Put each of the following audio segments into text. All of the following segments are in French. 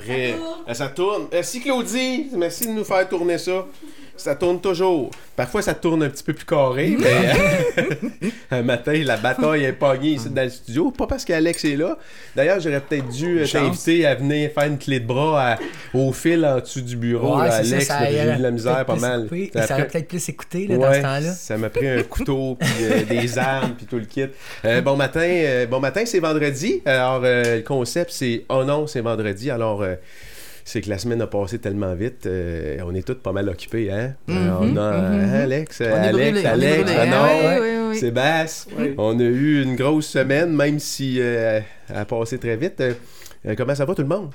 Après, euh, ça tourne. Merci Claudie, merci de nous faire tourner ça. Ça tourne toujours. Parfois, ça tourne un petit peu plus carré, mais un matin, la bataille est pognée ici dans le studio. Pas parce qu'Alex est là. D'ailleurs, j'aurais peut-être dû euh, t'inviter à venir faire une clé de bras à- au fil en dessous du bureau, Ouais, là, Alex. J'ai eu de la misère pas mal. Ça a Ça aurait pris- peut-être plus écouté là, dans ce temps-là. Ça m'a pris un couteau, puis euh, des armes, puis tout le kit. Euh, bon matin, euh, bon matin, c'est vendredi. Alors, le concept, c'est Oh non, c'est vendredi. Alors, c'est que la semaine a passé tellement vite. euh, on est tous pas mal occupés, hein? Euh, on a mhm, hein, mhm. Alex, On Alex, brûlés, on est Alex, brûlés. Renaud, oui, oui, oui, oui. Sébastien. Oui. On a eu une grosse semaine, même si euh, elle a passé très vite. Euh, euh, comment ça va tout le monde?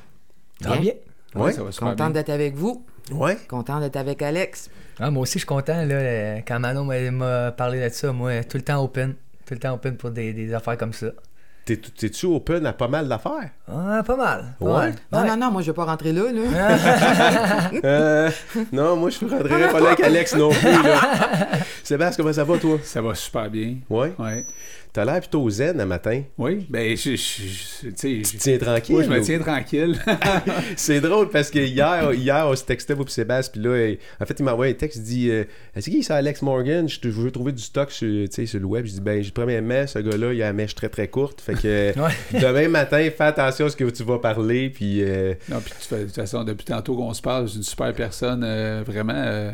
Ça va bien. Ouais. ça va bien. d'être avec vous. Ouais. Content d'être avec Alex. Ah, moi aussi, je suis content. Là, euh, quand Manon m'a- m'a parlé de ça, moi, tout le temps open. Tout le temps open pour des, des affaires comme ça. T'es- T'es-tu open à pas mal d'affaires? Ah, pas mal. pas Ouais. mal. Non, Ouais. non, non, moi, je vais pas rentrer là. là. Euh, non, moi, je ne rentrerai pas là avec Alex non plus. Là. Sébastien, comment ça va, toi? Ça va super bien. Ouais? Ouais. T'as l'air plutôt zen un matin. Oui, ben, je, je, je- tu sais, Tu je- te tiens tranquille. moi, je me tiens tranquille. C'est drôle parce que hier, hier on se textait, et Sébastien, puis là, en fait, il m'a envoyé un texte, il dit euh, C'est qui, c'est Alex Morgan? Je veux trouver du stock sur, sur le web. Je dis Ben, j'ai- premièrement, ce gars-là, il a la mèche très très courte. Fait que Ouais. demain matin, fais attention à ce que tu vas parler, puis. euh, non, puis de toute façon, depuis tantôt qu'on se parle, c'est une super personne. euh, vraiment,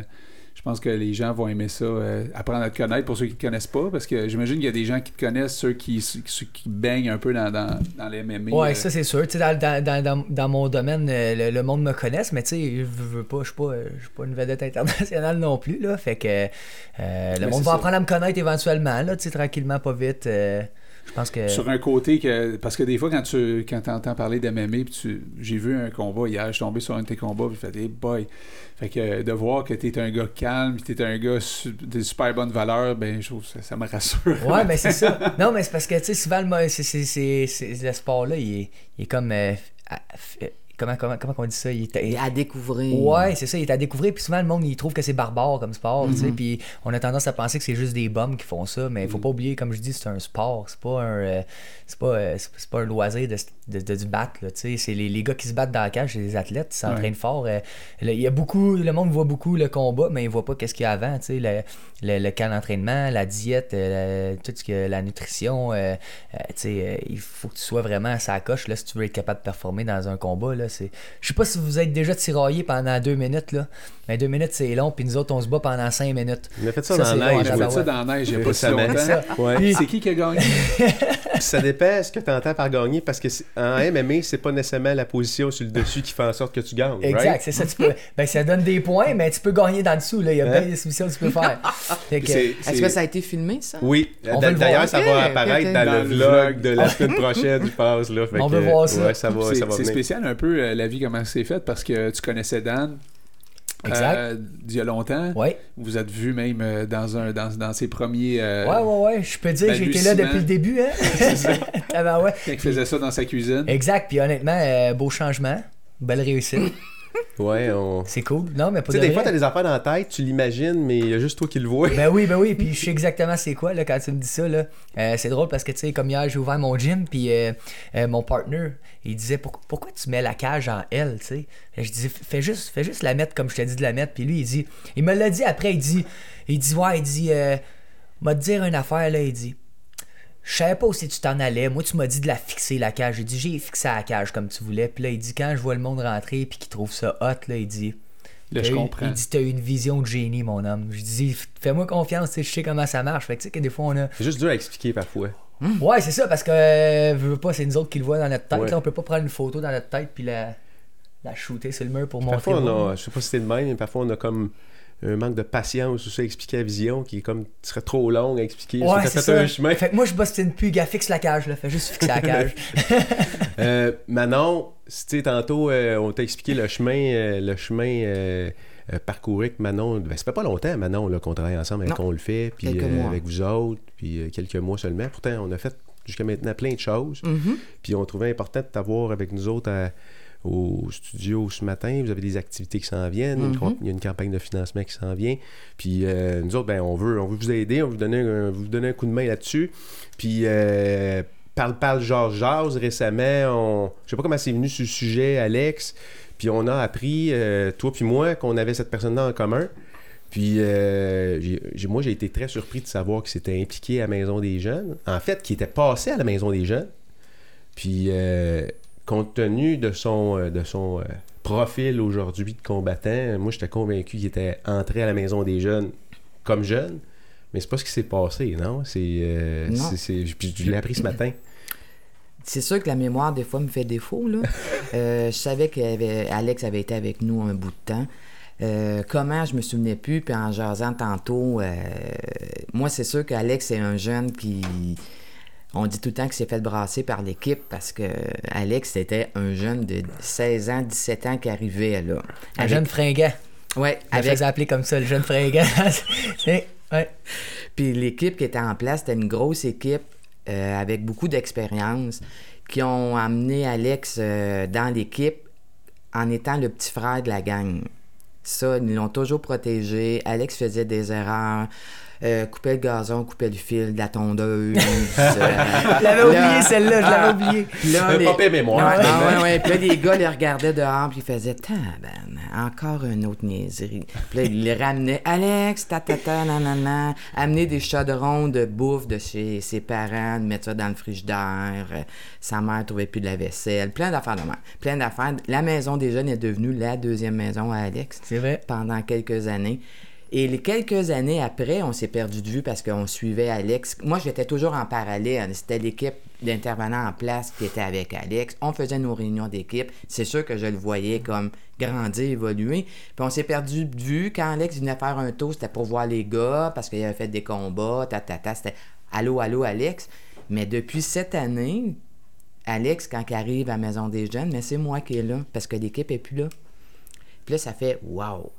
je pense que les gens vont aimer ça, euh, apprendre à te connaître pour ceux qui te connaissent pas, parce que j'imagine qu'il y a des gens qui te connaissent, ceux qui, ceux qui baignent un peu dans, dans, dans les MMA. Ouais, euh, ça c'est sûr. Dans, dans, dans, mon domaine, euh, le, le monde me connaisse, mais tu sais, je veux pas, je suis pas, euh, pas une vedette internationale non plus, là. Fait que euh, le Mais monde va ça. apprendre à me connaître éventuellement, là, tu sais, tranquillement, pas vite. Je pense que. Sur un côté que. Parce que des fois, quand tu quand entends parler d'MMA, tu... j'ai vu un combat hier, je suis tombé sur un de tes combats, puis j'ai fait, hey boy. Fait que de voir que t'es un gars calme, puis t'es un gars su- de super bonne valeur, ben, je trouve ça, ça me rassure. Ouais, mais c'est ça. Non, mais c'est parce que, tu sais, souvent, le, mo- c'est, c'est, c'est, c'est- le sport-là, il est, il est comme. euh, comment, comment, comment on dit ça? Il est- à découvrir. Ouais, c'est ça, il est à découvrir. Puis souvent, le monde, il trouve que c'est barbare comme sport, tu sais. Mhm. Puis on a tendance à penser que c'est juste des bums qui font ça. Mais il faut pas oublier, comme je dis, c'est un sport. C'est pas un, euh, c'est pas, euh, pas un loisir de, de, de se battre, là, tu sais. C'est les, les gars qui se battent dans la cage, c'est des athlètes, ils s'entraînent fort. euh, le- il y a beaucoup, le monde voit beaucoup le combat, mais il voit pas qu'est-ce qu'il y a avant, tu sais. Le, le, le camp d'entraînement, la diète, euh, la- tout ce que, la nutrition, euh, euh, tu sais, euh, il faut que tu sois vraiment à sa coche, là, si tu veux être capable de performer dans un combat, là. C'est... Je sais pas si vous êtes déjà tiraillé pendant deux minutes, là. Mais deux minutes, c'est long, puis nous autres, on se bat pendant cinq minutes. On a fait ça, Ça, dans la long, neige. Ah, fait ça dans la neige, il a pas si Récemment. longtemps. Ça. Ouais. Puis- C'est qui qui a gagné? ça dépend ce que tu entends par gagner parce que c'est- en MMA, c'est pas nécessairement la position sur le dessus qui fait en sorte que tu gagnes. Exact, right? c'est ça. Tu peux, ben, ça donne des points, mais tu peux gagner dans le dessous. Là. Il y a Hein? bien des soumissions que tu peux faire. Est-ce que ça a été filmé, ça? Oui, d'ailleurs, voir. ça va apparaître dans, Dans le le vlog de la semaine prochaine, je pense. Là. Fait On que, veut voir ça. Ouais, ça va, C'est ça va c'est venir. spécial un peu euh, la vie, comment c'est fait, parce que tu connaissais Dan. Exact. euh, d'il y a longtemps. Ouais. Vous êtes vu même euh, dans, un, dans, dans ses premiers. euh, ouais, ouais, ouais. Je peux dire que j'ai été là depuis le début. Hein? ah ben ouais. Il faisait ça dans sa cuisine. Exact. Puis honnêtement, euh, beau changement. Belle réussite. Ouais, on... C'est cool. Non, mais pas Tu sais, de des fois, vrai. t'as des affaires dans la tête, tu l'imagines, mais il y a juste toi qui le vois. Ben oui, ben oui, puis je sais exactement c'est quoi là, quand tu me dis ça. Là. Euh, c'est drôle parce que, tu sais, comme hier, j'ai ouvert mon gym, puis euh, euh, mon partner, il disait Pour- Pourquoi tu mets la cage en L, tu sais? Je disais fais juste, fais juste la mettre comme je t'ai dit de la mettre. Puis lui, il dit Il me l'a dit après, il dit Il dit Ouais, il dit euh, M'a te dire une affaire, là, il dit je savais pas que tu t'en allais. Moi, tu m'as dit de la fixer, la cage. J'ai dit, j'ai fixé la cage comme tu voulais. Puis là, il dit, quand je vois le monde rentrer puis qu'il trouve ça hot, là, il dit, Là, je eu- comprends. Il dit T'as eu une vision de génie, mon homme. Je dis Fais-moi confiance, je sais comment ça marche. Fait que tu sais que des fois on a. C'est juste dur à expliquer parfois. Ouais, c'est ça, parce que euh, veux pas, c'est nous autres qui le voient dans notre tête. Ouais. Là, on peut pas prendre une photo dans notre tête puis la, la shooter sur le mur pour montrer. Parfois, on a, je sais pas si c'est le même, mais parfois, on a comme un manque de patience ou ça, expliquer la vision qui est comme, serait trop long à expliquer. Ouais, c'est ça. un chemin. Fait que moi, je bostine plus, gars, fixe la cage, là. Fais juste fixer la cage. Euh, Manon, si tu sais, tantôt, euh, on t'a expliqué le chemin, euh, le chemin euh, parcouru que Manon. Ben, ça fait pas longtemps, Manon, qu'on travaille ensemble et qu'on le fait, puis avec vous autres, puis quelques mois seulement. Pourtant, on a fait jusqu'à maintenant plein de choses, Mhm. puis on trouvait important de t'avoir avec nous autres à- au studio ce matin. Vous avez des activités qui s'en viennent, Mhm. il y a une campagne de financement qui s'en vient. Puis euh, nous autres, ben, on veut, on veut vous aider, on veut vous donner un, vous donner un coup de main là-dessus. Puis euh, parle, parle, jase, jase récemment. On... Je sais pas comment c'est venu sur le sujet, Alex. Puis on a appris, euh, toi puis moi, qu'on avait cette personne-là en commun. Puis euh, moi, j'ai été très surpris de savoir qu'il s'était impliqué à la Maison des Jeunes. En fait, qu'il était passé à la Maison des Jeunes. Puis euh, compte tenu de son, euh, de son euh, profil aujourd'hui de combattant, moi, j'étais convaincu qu'il était entré à la Maison des Jeunes comme jeune. Mais c'est pas ce qui s'est passé, non? C'est, euh, puis je l'ai appris ce matin. C'est sûr que la mémoire, des fois, me fait défaut. Là. Euh, je savais qu'Alex avait été avec nous un bout de temps. Euh, comment, je me souvenais plus. Puis en jasant tantôt, moi, c'est sûr qu'Alex est un jeune qui. On dit tout le temps qu'il s'est fait brasser par l'équipe parce que Alex, c'était un jeune de 16 ans, 17 ans qui arrivait là. Un Avec- jeune fringant. Ouais, Je avec faisais appeler comme ça, le jeune fringant. Ouais. Puis l'équipe qui était en place, c'était une grosse équipe euh, avec beaucoup d'expérience qui ont amené Alex euh, dans l'équipe en étant le petit frère de la gang. Ça, ils l'ont toujours protégé. Alex faisait des erreurs. Euh, coupait le gazon, coupait le fil de la tondeuse. euh, Je l'avais là- oublié celle-là, je l'avais oublié. Là, Un les- mémoire. Ah ouais, ouais. Puis là, les gars les regardaient dehors, puis ils faisaient Taban, encore une autre niaiserie. Puis là, ils les ramenaient Alex, ta ta ta, nanana, amener des chaudrons de bouffe de chez ses parents, de mettre ça dans le frigidaire. Euh, Sa mère trouvait plus de la vaisselle. Plein d'affaires de même. Plein d'affaires. La maison des jeunes est devenue la deuxième maison à Alex C'est vrai. pendant quelques années. Et les quelques années après, on s'est perdu de vue parce qu'on suivait Alex. Moi, j'étais toujours en parallèle. C'était l'équipe d'intervenants en place qui était avec Alex. On faisait nos réunions d'équipe. C'est sûr que je le voyais comme grandir, évoluer. Puis on s'est perdu de vue. Quand Alex venait faire un tour, c'était pour voir les gars parce qu'il avait fait des combats, ta, ta, ta. C'était allô, allô, Alex. Mais depuis cette année, Alex, quand il arrive à la Maison des Jeunes, mais c'est moi qui est là parce que l'équipe est plus là. Puis là, ça fait wow.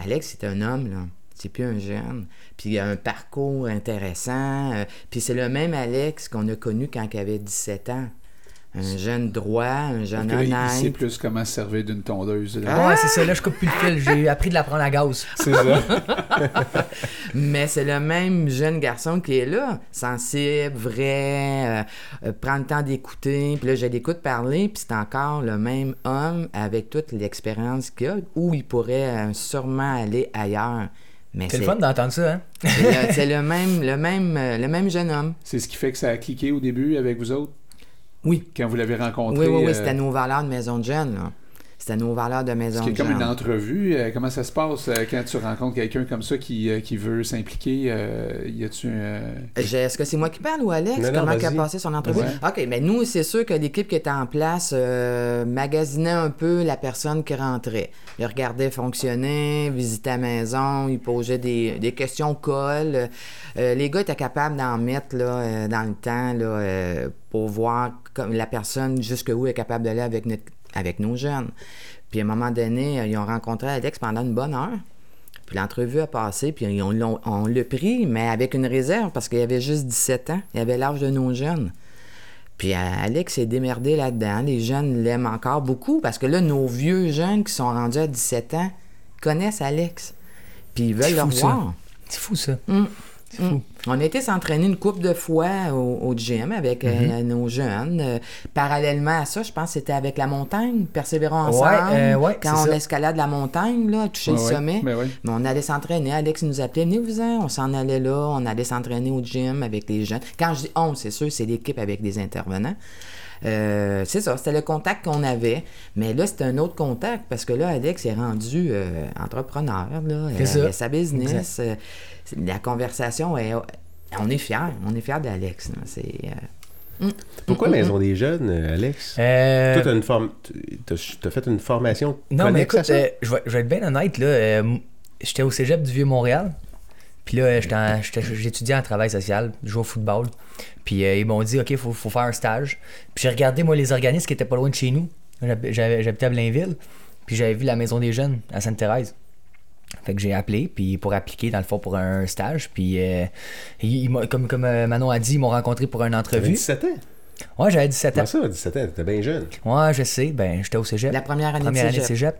Alex, c'est un homme, là. C'est plus un jeune. Puis il a un parcours intéressant. euh, puis c'est le même Alex qu'on a connu quand il avait 17 ans. Un jeune droit, un jeune là, il sait honnête. plus comment se servir d'une tondeuse. là. Ah! Ouais, c'est ça, là, je coupe plus le fil. J'ai appris de la prendre à gaz. C'est ça. Mais c'est le même jeune garçon qui est là, sensible, vrai, euh, euh, prend le temps d'écouter. Puis là, je l'écoute parler, puis c'est encore le même homme avec toute l'expérience qu'il a, où il pourrait euh, sûrement aller ailleurs. Mais C'est le fun d'entendre ça, hein? c'est le, c'est le même, le même, euh, le même jeune homme. C'est ce qui fait que ça a cliqué au début avec vous autres, Oui. quand vous l'avez rencontré. Oui, oui, oui, euh, c'était nos valeurs de maison de jeunes. là. C'était nos valeurs de maison a comme une entrevue? euh, comment ça se passe euh, quand tu rencontres quelqu'un comme ça qui, euh, qui veut s'impliquer? euh, y a-tu un... Est-ce que c'est moi qui parle ou Alex? Non, non, Comment a passé son entrevue? Ouais. OK, mais nous, c'est sûr que l'équipe qui était en place euh, magasinait un peu la personne qui rentrait. Il regardait fonctionner, visitait la maison, il posait des, des questions colle. Euh, les gars étaient capables d'en mettre là, euh, dans le temps là, euh, pour voir comme la personne jusqu'où elle est capable d'aller avec, notre- avec nos jeunes. Puis à un moment donné, ils ont rencontré Alex pendant une bonne heure. Puis l'entrevue a passé, puis on, l'a pris, mais avec une réserve, parce qu'il avait juste 17 ans. Il avait l'âge de nos jeunes. Puis Alex s'est démerdé là-dedans. Les jeunes l'aiment encore beaucoup, parce que là, nos vieux jeunes qui sont rendus à 17 ans connaissent Alex. Puis ils veulent le revoir. C'est fou, ça. Mm. Mm. On été s'entraîner une couple de fois au, au gym avec euh, Mm-hmm. nos jeunes. Euh, parallèlement à ça, je pense que c'était avec la montagne, Persévérons Ouais, ensemble. euh, ouais, quand on ça. escalade la montagne, là, toucher Ouais, le sommet. Ben. Mais on allait s'entraîner. Alex nous appelait, venez-vous-en. On s'en allait là. On allait s'entraîner au gym avec les jeunes. Quand je dis on, c'est sûr, c'est l'équipe avec des intervenants. Euh, c'est ça, c'était le contact qu'on avait. Mais là, c'était un autre contact parce que là, Alex est rendu euh, entrepreneur. Là, C'est Euh, ça. il a sa business. Euh, c'est- la conversation est. On est fiers. On est fiers d'Alex. là. C'est. euh, Pourquoi Mm, mm, Maison des Jeunes, Alex? Euh, Toi, forme... t'as t'as fait une formation Non, mais écoute, euh, je, vais, je vais être bien honnête, là. euh, j'étais au cégep du Vieux-Montréal. Puis là, j'étudiais en travail social, je jouais au football. Puis euh, ils m'ont dit, OK, il faut, faut faire un stage. Puis j'ai regardé, moi, les organismes qui étaient pas loin de chez nous. J'habitais à Blainville. Puis j'avais vu la Maison des Jeunes à Sainte-Thérèse. Fait que j'ai appelé puis pour appliquer dans le fond pour un stage puis euh, ils- ils m'ont- comme comme euh, Manon a dit ils m'ont rencontré pour une entrevue. 17 ans? Ouais, j'avais 17 ans. Comment ça, 17 ans? T'étais bien jeune. Ouais, je sais, ben j'étais au cégep. La première année Première de année de cégep.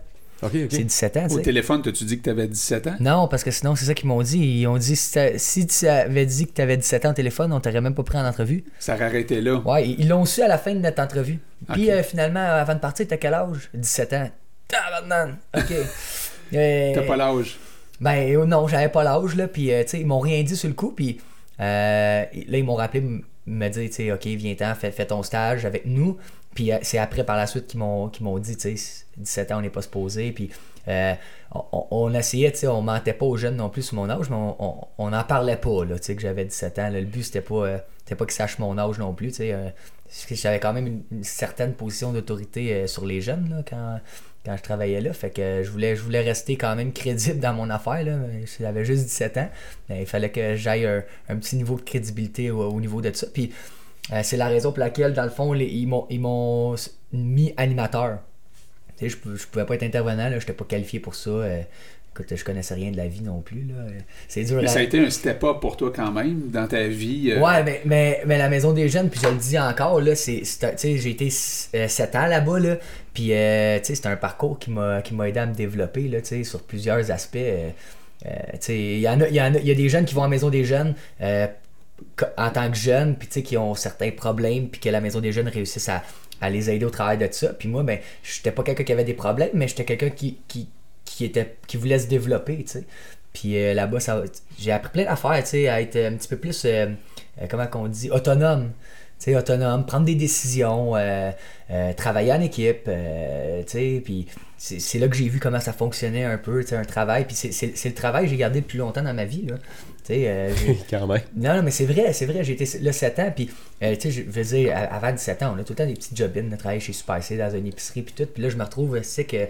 C'est 17 ans, Au sais. téléphone, t'as-tu dit que t'avais 17 ans? Non, parce que sinon, c'est ça qu'ils m'ont dit. Ils ont dit si, tu avais dit que tu avais 17 ans au téléphone, on t'aurait même pas pris en entrevue. Ça aurait arrêté là. Ouais, ils l'ont su à la fin de notre entrevue. Puis euh, finalement, avant de partir, t'as quel âge? 17 ans. Tabarnak! OK. Euh, T'as pas l'âge. Ben euh, non, j'avais pas l'âge, là. Puis, euh, tu sais, ils m'ont rien dit sur le coup. Puis euh, là, ils m'ont rappelé me dire, tu sais, OK, viens-t'en, fais, fais ton stage avec nous. Puis euh, c'est après, par la suite, qu'ils m'ont, dit, tu sais, 17 ans, on n'est pas supposé. Puis euh, on, essayait, tu sais, on mentait pas aux jeunes non plus sur mon âge, mais on, n'en parlait pas, là, tu sais, que j'avais 17 ans. le but, c'était pas, euh, pas qu'ils sachent mon âge non plus, tu sais. euh, j'avais quand même une, certaine position d'autorité sur les jeunes, là, quand quand je travaillais là. Fait que je voulais, je voulais rester quand même crédible dans mon affaire. Là. J'avais juste 17 ans. Il fallait que j'aille un, un petit niveau de crédibilité au, au niveau de ça. Puis euh, c'est la raison pour laquelle, dans le fond, les- ils m'ont- mis animateur. Tu sais, je, je pouvais pas être intervenant, là, j'étais pas qualifié pour ça. euh, écoute, je connaissais rien de la vie non plus. Là. euh, C'est dur Mais à- ça a été un step-up pour toi quand même dans ta vie. euh, Ouais, mais, mais, mais la maison des jeunes, puis je le dis encore, là, c'est, j'ai été 7 ans là-bas, là, puis euh, c'est un parcours qui m'a, qui m'a aidé à me développer, là, sur plusieurs aspects. euh, euh, il y en a, y en a, il y a des jeunes qui vont à la maison des jeunes euh, en tant que jeunes, puis tu sais, qui ont certains problèmes, puis que la maison des jeunes réussissent à, à les aider au travail de ça. Puis moi, ben, j'étais pas quelqu'un qui avait des problèmes, mais j'étais quelqu'un qui, qui, qui, était, qui voulait se développer, tu sais. Puis euh, là-bas, j'ai appris plein d'affaires, tu sais, à être un petit peu plus, euh, euh, comment qu'on dit, autonome. Tu sais, autonome, prendre des décisions, travailler en équipe, tu sais, puis c'est là que j'ai vu comment ça fonctionnait un peu, tu sais, un travail, puis c'est le travail que j'ai gardé le plus longtemps dans ma vie, là. Euh, j'ai- Quand même. non, non, mais c'est vrai, c'est vrai. J'ai été là 7 ans, puis, euh, tu sais, je veux dire, à- avant 17 ans, on a tout le temps des petits job-ins, de travailler chez Super C, dans une épicerie, puis tout. Puis là, je me retrouve, c'est que,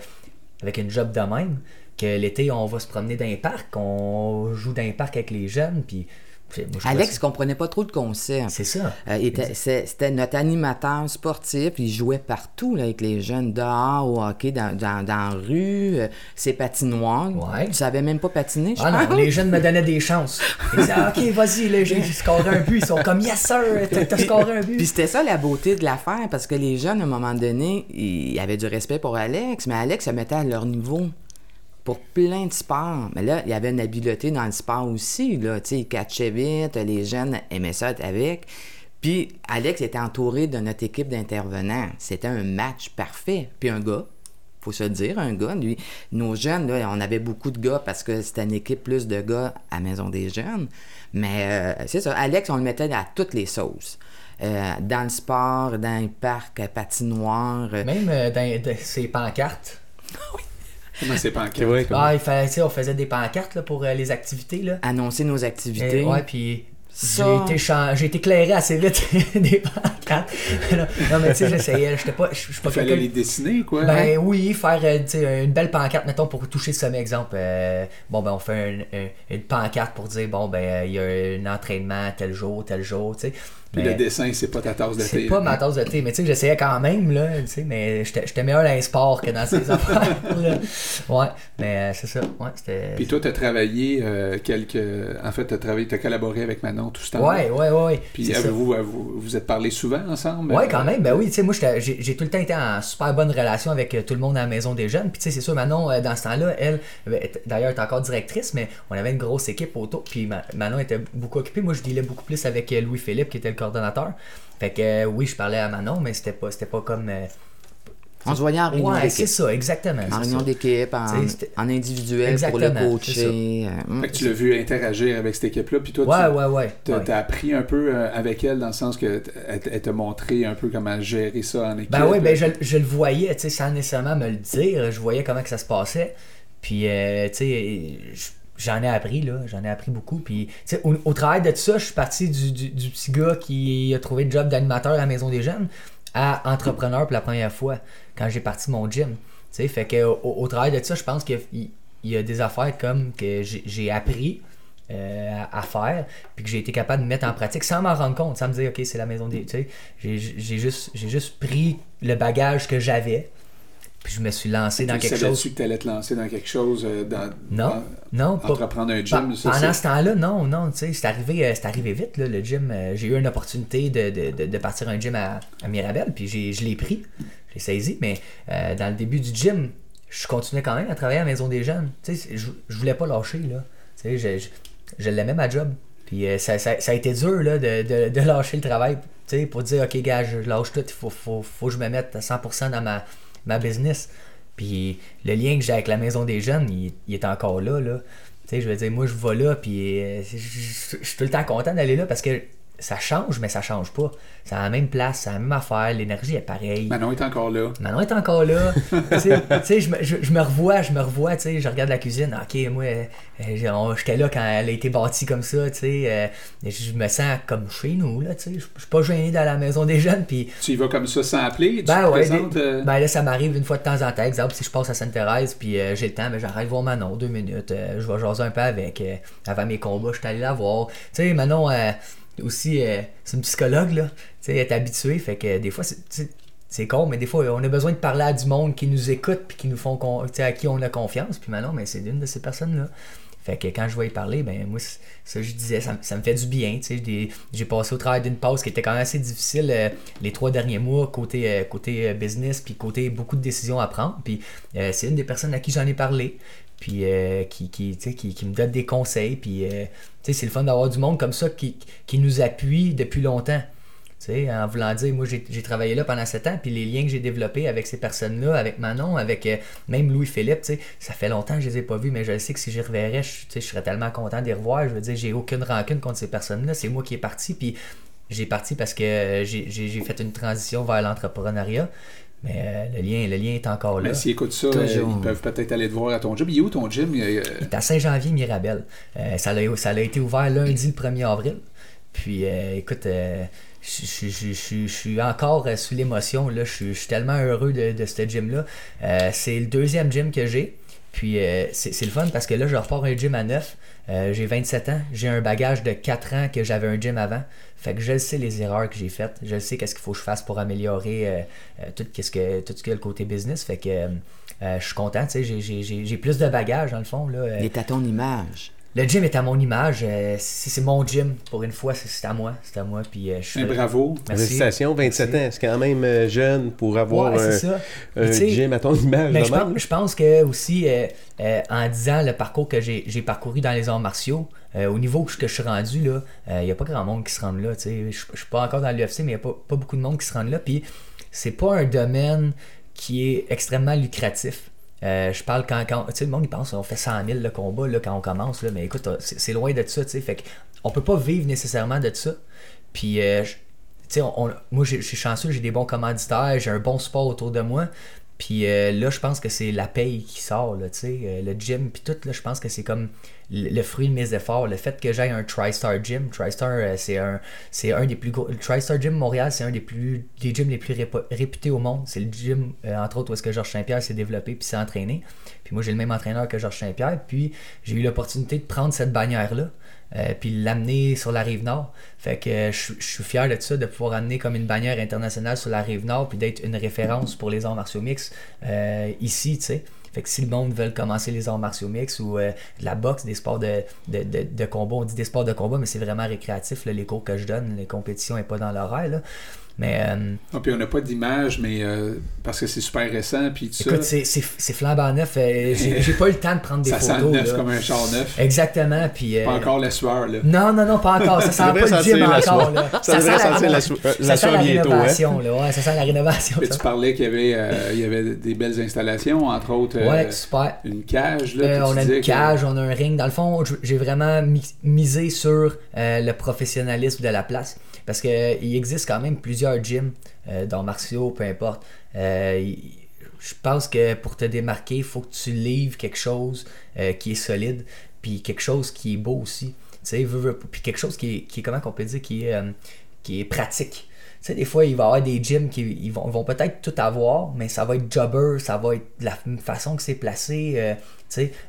avec une job de même, que l'été, on va se promener dans les parcs, on joue dans les parcs avec les jeunes, puis. Moi, Alex ça- comprenait pas trop de concept. C'est ça. Euh, C'était notre animateur sportif. Il jouait partout là, avec les jeunes, dehors, au hockey, dans, dans, dans la rue. euh, ses patinoires. Ouais. Tu savais même pas patiner, je Ah non, les jeunes me donnaient des chances. Ils disaient, Ah, ok, vas-y, là, j'ai scoré un but. Ils sont comme, yes sir, t'as- scoré un Puis but. c'était ça la beauté de l'affaire, parce que les jeunes, à un moment donné, ils avaient du respect pour Alex, mais Alex se mettait à leur niveau pour plein de sports. Mais là, il y avait une habileté dans le sport aussi, là. Il catchait vite, les jeunes aimaient ça être avec. Puis Alex était entouré de notre équipe d'intervenants. C'était un match parfait. Puis un gars, faut se le dire, un gars, lui, nos jeunes, là, on avait beaucoup de gars parce que c'était une équipe plus de gars à Maison des Jeunes. Mais euh, c'est ça, Alex, on le mettait à toutes les sauces. Euh, dans le sport, dans les parcs, patinoires. euh, Même euh, dans, dans ces pancartes. Comment c'est pas vrai, Ah, il fallait, tu sais, on faisait des pancartes là, pour euh, les activités. Là. annoncer nos activités. Ouais, puis Ça- j'ai été, chan- j'ai été éclairé assez vite des pancartes. non, mais tu sais, j'essayais, j'étais pas, je pas Il fallait quelqu'un... les dessiner, quoi. Ben oui, faire euh, tu sais, une belle pancarte, mettons, pour toucher le sommet, exemple. euh, bon, ben on fait un- un- une pancarte pour dire, bon, ben il y a un entraînement tel jour, tel jour, tu sais. Puis Mais le dessin, c'est pas ta tasse de C'est thé. pas là. ma tasse de thé, mais tu sais, j'essayais quand même, là, tu sais, mais j'étais meilleur dans les sports que dans ces affaires, là. Ouais, mais euh, c'est ça, ouais, c'était... Puis toi, t'as travaillé euh, quelques... En fait, t'as travaillé, t'as collaboré avec Manon tout ce temps Ouais, ouais, ouais. Puis c'est avez-vous, vous, vous êtes parlé souvent ensemble? Ouais, quand même. Ben oui, tu sais, moi, j'ai tout le temps été en super bonne relation avec euh, tout le monde à la maison des jeunes. Puis, tu sais, c'est sûr, Manon, dans ce temps-là, elle, d'ailleurs, est encore directrice, mais on avait une grosse équipe autour. Puis, Ma- Manon était beaucoup occupée. Moi, je dealais beaucoup plus avec Louis-Philippe, qui était le coordonnateur. Fait que, euh, oui, je parlais à Manon, mais c'était pas, c'était pas comme. euh, On se voyait en réunion Ouais, c'est ça, exactement. En réunion d'équipe, en, individuel Exactement, pour le coacher. euh, hum. Fait que tu l'as vu interagir avec cette équipe-là, puis toi, Ouais, tu ouais, ouais. t'as, ouais. t'as appris un peu euh, avec elle dans le sens que elle, t'a montré un peu comment gérer ça en équipe. Ben oui, ben je, je le voyais, tu sais, sans nécessairement me le dire, je voyais comment que ça se passait. Puis, euh, tu sais, je- j'en ai appris, là, j'en ai appris beaucoup. Puis, au, au travail de ça, je suis parti du, petit gars qui a trouvé le job d'animateur à la Maison des Jeunes à entrepreneur pour la première fois, quand j'ai parti mon gym. Tu sais, fait que au, travail de ça, je pense qu'il y, a des affaires comme que j'ai appris euh, à, faire, puis que j'ai été capable de mettre en pratique sans m'en rendre compte, sans me dire, OK, c'est la maison des. J'ai juste, j'ai juste pris le bagage que j'avais, puis je me suis lancé dans tu quelque chose. que t'allais te lancer dans quelque chose, euh, dans, Non, dans- non, pas. entreprendre un gym, ça, pendant ce temps-là, non, non, tu sais, c'est arrivé, euh, arrivé vite, là, le gym. euh, j'ai eu une opportunité de, de, de, de partir un gym à, à Mirabel, puis je l'ai pris, je l'ai saisi, mais dans le début du gym, je continuais quand même à travailler à la Maison des Jeunes. Tu sais, je, je voulais pas lâcher, là. Tu sais, je, je, je l'aimais ma job. Puis ça, ça, ça a été dur, là, de, de, de lâcher le travail, tu sais, pour dire, OK, gars, je lâche tout, il faut, faut, faut que je me mette à 100% dans ma, ma business. Puis le lien que j'ai avec la Maison des Jeunes, il, est encore là, là. Tu sais, je veux dire, moi, je vais là, puis euh, je suis tout le temps content d'aller là parce que ça change, mais ça change pas. C'est à la même place, c'est la même affaire, l'énergie est pareille. Manon est encore là. Manon est encore là. tu sais, je, me- je, je me revois, je me revois, tu sais, je regarde la cuisine. Ok, moi, euh, j'étais là quand elle a été bâtie comme ça, tu sais. euh, je me sens comme chez nous, là, tu sais. Je suis pas gêné dans la maison des jeunes, puis Tu y vas comme ça sans appeler? Tu ben te ouais, présentes, euh, ben là, ça m'arrive une fois de temps en temps. Exemple, si je passe à Sainte-Thérèse, puis j'ai le temps, ben j'arrête voir Manon, deux minutes. je vais jaser un peu avec. avant mes combats, je suis allé la voir. Tu sais, Manon, aussi, euh, c'est une psychologue, là. Tu sais, elle est habituée, fait que des fois, c'est- con, mais des fois, on a besoin de parler à du monde qui nous écoute, puis qui nous font, à qui on a confiance. Puis Manon, ben, c'est une de ces personnes-là. Fait que quand je vais y parler, ben moi, ça je disais, ça, me- fait du bien. J'ai passé au travail d'une pause qui était quand même assez difficile euh, les trois derniers mois, côté, euh, côté euh, business, puis côté beaucoup de décisions à prendre. Puis euh, c'est une des personnes à qui j'en ai parlé, puis euh, qui, qui, qui, me donne des conseils. Puis euh, c'est le fun d'avoir du monde comme ça qui, qui nous appuie depuis longtemps. Tu sais, en voulant dire, moi j'ai travaillé là pendant 7 ans, puis les liens que j'ai développés avec ces personnes-là, avec Manon, avec euh, même Louis-Philippe, ça fait longtemps que je les ai pas vus, mais je sais que si j'y reverrais, je, je serais tellement content de les revoir. Je veux dire, j'ai aucune rancune contre ces personnes-là, c'est moi qui est parti, puis j'ai parti parce que j'ai fait une transition vers l'entrepreneuriat, mais euh, le, lien, le lien est encore là. Mais s'ils écoutent ça, euh, Toujours. ils peuvent peut-être aller te voir à ton gym. Il est où ton gym? Euh, Il est à Saint-Janvier-Mirabel. Euh, ça, a, ça a été ouvert lundi le 1er avril. Puis, euh, écoute, euh, je suis encore euh, sous l'émotion. Je suis- tellement heureux de, de ce gym-là. Euh, c'est le deuxième gym que j'ai. Puis, euh, c'est le fun parce que là, je repars un gym à neuf. Euh, j'ai 27 ans. J'ai un bagage de 4 ans que j'avais un gym avant. Fait que je sais les erreurs que j'ai faites. Je sais qu'est-ce qu'il faut que je fasse pour améliorer euh, tout, qu'est-ce que, tout ce qui est le côté business. Fait que je suis content. tu sais, J'ai plus de bagages dans le fond. Là. Est à ton image. Le gym est à mon image. euh, c'est mon gym. Pour une fois, c'est à moi. C'est à moi. Puis, euh, je fais- bravo. Félicitations, 27 ans. C'est quand même euh, jeune pour avoir Ouais, un, gym à ton image. Je pense, je pense que aussi, euh, euh, en disant le parcours que j'ai parcouru dans les arts martiaux, euh, au niveau que je, suis rendu, là, il n'y a pas grand monde qui se rend là. tu sais. Je je suis pas encore dans l'UFC, mais il n'y a pas, pas beaucoup de monde qui se rend là. Puis c'est pas un domaine qui est extrêmement lucratif. Euh, je parle quand, quand tu sais, le monde il pense on fait 100 000 le combat là, quand on commence, là, mais écoute, c'est loin de ça, tu sais, fait on peut pas vivre nécessairement de ça. Puis, euh, tu sais, on- moi je suis chanceux, j'ai des bons commanditaires, j'ai un bon support autour de moi. Puis euh, là, je pense que c'est la paye qui sort, là, euh, le gym, puis tout, là, je pense que c'est comme le, fruit de mes efforts. Le fait que j'aille un TriStar Gym, TriStar, euh, c'est un, un des plus gros. Le TriStar Gym Montréal, c'est un des plus des gyms les plus réputés au monde. C'est le gym, euh, entre autres, où est-ce que Georges Saint-Pierre s'est développé puis s'est entraîné. Puis moi, j'ai le même entraîneur que Georges Saint-Pierre. Puis j'ai eu l'opportunité de prendre cette bannière-là. Euh, puis l'amener sur la rive nord. Fait que euh, je suis fier de ça, de pouvoir amener comme une bannière internationale sur la rive nord, puis d'être une référence pour les arts martiaux mix euh, ici, tu sais. Fait que si le monde veut commencer les arts martiaux mix ou euh, de la boxe, des sports de, de, de, de combat, on dit des sports de combat, mais c'est vraiment récréatif, là, les cours que je donne, les compétitions n'est pas dans l'horaire. Mais euh, Ah, puis on n'a pas d'image, mais euh, parce que c'est super récent, puis tout écoute, ça. c'est- c'est flambant neuf. euh, J'ai pas eu le temps de prendre des Ça sent photos. neuf là. comme un char neuf. Exactement, puis... euh, Pas encore la sueur, là. Non, non, non, pas encore. Ça sent pas le gym la encore. Là. Ça devrait sent sentir la ça la sent soie la bientôt, hein. rénovation. Là. Ouais, ça sent la rénovation. Tu parlais qu'il y avait, euh, il y avait des belles installations, entre autres euh, Ouais, super. une cage. Là, Euh, on a une cage, on a un ring. Dans le fond, j'ai vraiment mi- misé sur le professionnalisme de la place. Parce qu'il existe quand même plusieurs gyms, euh, dans martiaux, peu importe. Euh, je pense que pour te démarquer, il faut que tu livres quelque chose euh, qui est solide, puis quelque chose qui est beau aussi. Tu sais, puis quelque chose qui est, qui comment qu'on peut dire, qui est, qui est pratique. Tu sais, des fois, il va y avoir des gyms qui ils vont, vont peut-être tout avoir, mais ça va être jobber, ça va être la façon que c'est placé.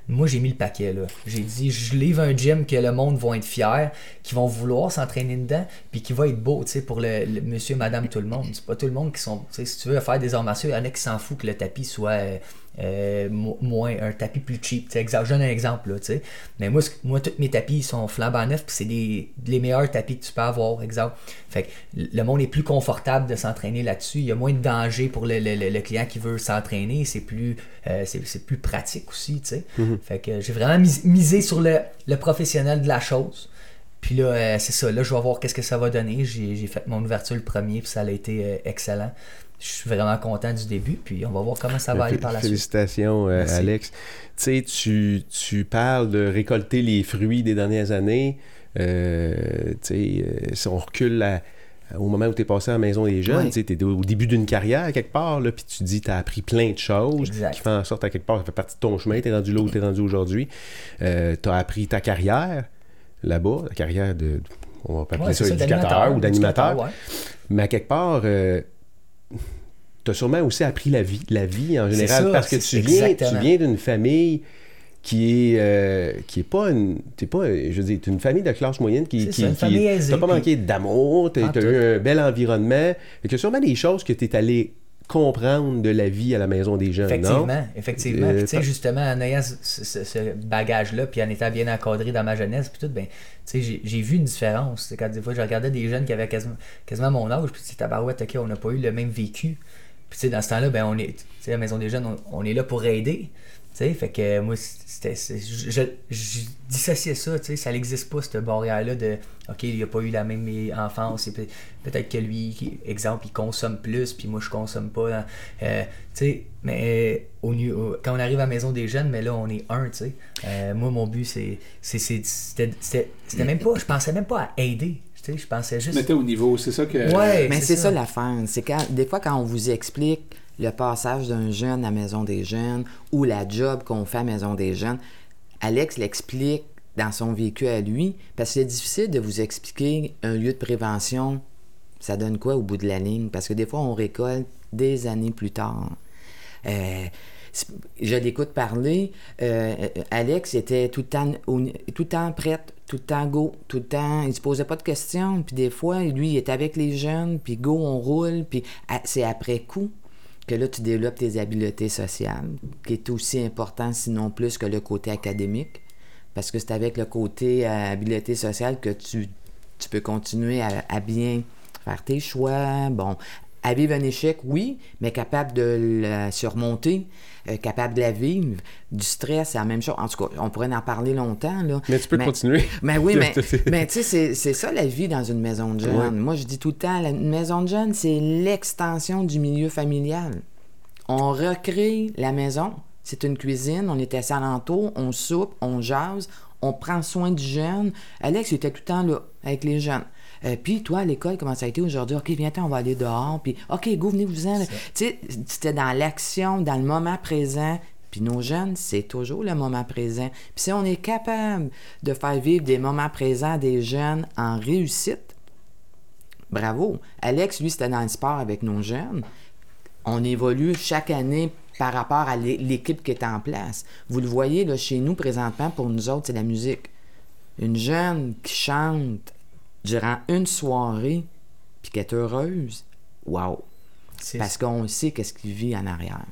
Moi, j'ai mis le paquet, là. J'ai dit, je livre un gym que le monde va être fier, qui vont vouloir s'entraîner dedans, puis qui va être beau, tu sais, pour le, monsieur, madame, tout le monde. C'est pas tout le monde qui sont, si tu veux faire des arts martiaux, il y en a qui s'en foutent que le tapis soit euh, mo- moins, un tapis plus cheap. Je donne un exemple, là, tu sais. Mais moi, moi, tous mes tapis sont flambant neufs, puis c'est des, les meilleurs tapis que tu peux avoir, exemple. Fait que le monde est plus confortable de s'entraîner là-dessus. Il y a moins de danger pour le, le- le- client qui veut s'entraîner. C'est plus, euh, c'est, c'est plus pratique aussi, tu sais. Fait que j'ai vraiment mis- misé sur le, le professionnel de la chose. Puis là, euh, c'est ça. Là, je vais voir qu'est-ce que ça va donner. J'ai, j'ai fait mon ouverture le premier, puis ça a été euh, excellent. Je suis vraiment content du début, puis on va voir comment ça va aller par la suite. Félicitations, euh. Alex. Tu sais, tu, parles de récolter les fruits des dernières années. Euh, tu sais, euh, si on recule au moment où tu es passé à la maison des jeunes, tu es au début d'une carrière quelque part, là, puis tu dis tu as appris plein de choses Exact. qui font en sorte à quelque part, ça fait partie de ton chemin, tu es rendu là où tu es rendu aujourd'hui. tu as appris ta carrière là-bas, la carrière de, on va appeler Ouais, ça éducateur ou d'animateur. ouais. Mais à quelque part, tu as sûrement aussi appris la vie, la vie en général, ça, parce que tu viens, tu exactement. viens d'une famille qui est, euh, qui est pas une, t'es pas, je veux dire, t'es une famille de classe moyenne qui, qui, qui- t'as pas manqué d'amour, t'as Ah, t'as eu un bel environnement, et que sûrement des choses que t'es allé comprendre de la vie à la maison des jeunes, non? Effectivement, effectivement. Euh, Puis, tu sais, justement, en ayant ce, ce- ce bagage-là, puis en étant bien encadré dans ma jeunesse, puis tout, ben, tu sais, j'ai- vu une différence. C'est quand des fois, je regardais des jeunes qui avaient quasiment, quasiment mon âge, puis tu tabarouette, ok, on n'a pas eu le même vécu. Puis, tu sais, dans ce temps-là, ben, on est, tu sais, la maison des jeunes, on, on est là pour aider. Tu sais, fait que moi, c'était, c'est- je, je, je dissociais ça, tu sais, ça n'existe pas, cette barrière-là de, OK, il n'a pas eu la même enfance, et peut- peut-être que lui, exemple, il consomme plus, puis moi, je consomme pas. hein. Euh, tu sais, mais au, nu- au- quand on arrive à la maison des jeunes, mais là, on est un, tu sais. Euh, moi, mon but, c'est, c'est, c'est- c'était, c'était, c'était même pas, je pensais même pas à aider, tu sais, je pensais juste... Mettez au niveau, c'est ça que. Ouais, Mais c'est ça, l'affaire. C'est quand, des fois, quand on vous explique le passage d'un jeune à la maison des jeunes ou la job qu'on fait à maison des jeunes, Alex l'explique dans son vécu à lui, parce que c'est difficile de vous expliquer un lieu de prévention, ça donne quoi au bout de la ligne? Parce que des fois, on récolte des années plus tard. Euh, je l'écoute parler. euh, Alex était tout le temps, tout le temps prête, tout le temps go, tout le temps. Il se posait pas de questions. Puis des fois, lui, il est avec les jeunes, puis go, on roule. Puis à- c'est après coup que là, tu développes tes habiletés sociales, qui est aussi important, sinon plus que le côté académique. Parce que c'est avec le côté euh, habileté sociale que tu, peux continuer à, à bien faire tes choix. Bon, à vivre un échec, oui, mais capable de le surmonter, euh, capable de la vivre. Du stress, c'est la même chose. En tout cas, on pourrait en parler longtemps. Là. Mais tu peux continuer. Mais oui, mais, mais tu sais, c'est- c'est ça la vie dans une maison de jeunes. Ouais. Moi, je dis tout le temps, la une maison de jeunes, c'est l'extension du milieu familial. On recrée la maison. C'est une cuisine, on est assis alentour, on soupe, on jase, on prend soin du jeune. Alex il était tout le temps là, avec les jeunes. Euh, puis toi, à l'école, comment ça a été aujourd'hui? OK, viens on va aller dehors. Puis OK, go, venez-vous-en. Tu sais, c'était dans l'action, dans le moment présent. Puis nos jeunes, c'est toujours le moment présent. Puis si on est capable de faire vivre des moments présents des jeunes en réussite, bravo. Alex, lui, c'était dans le sport avec nos jeunes. On évolue chaque année par rapport à l'é- l'équipe qui est en place. Vous le voyez, là, chez nous, présentement, pour nous autres, c'est la musique. Une jeune qui chante durant une soirée, puis qui est heureuse, wow! C'est- Parce qu'on sait qu'est-ce qu'il vit en arrière.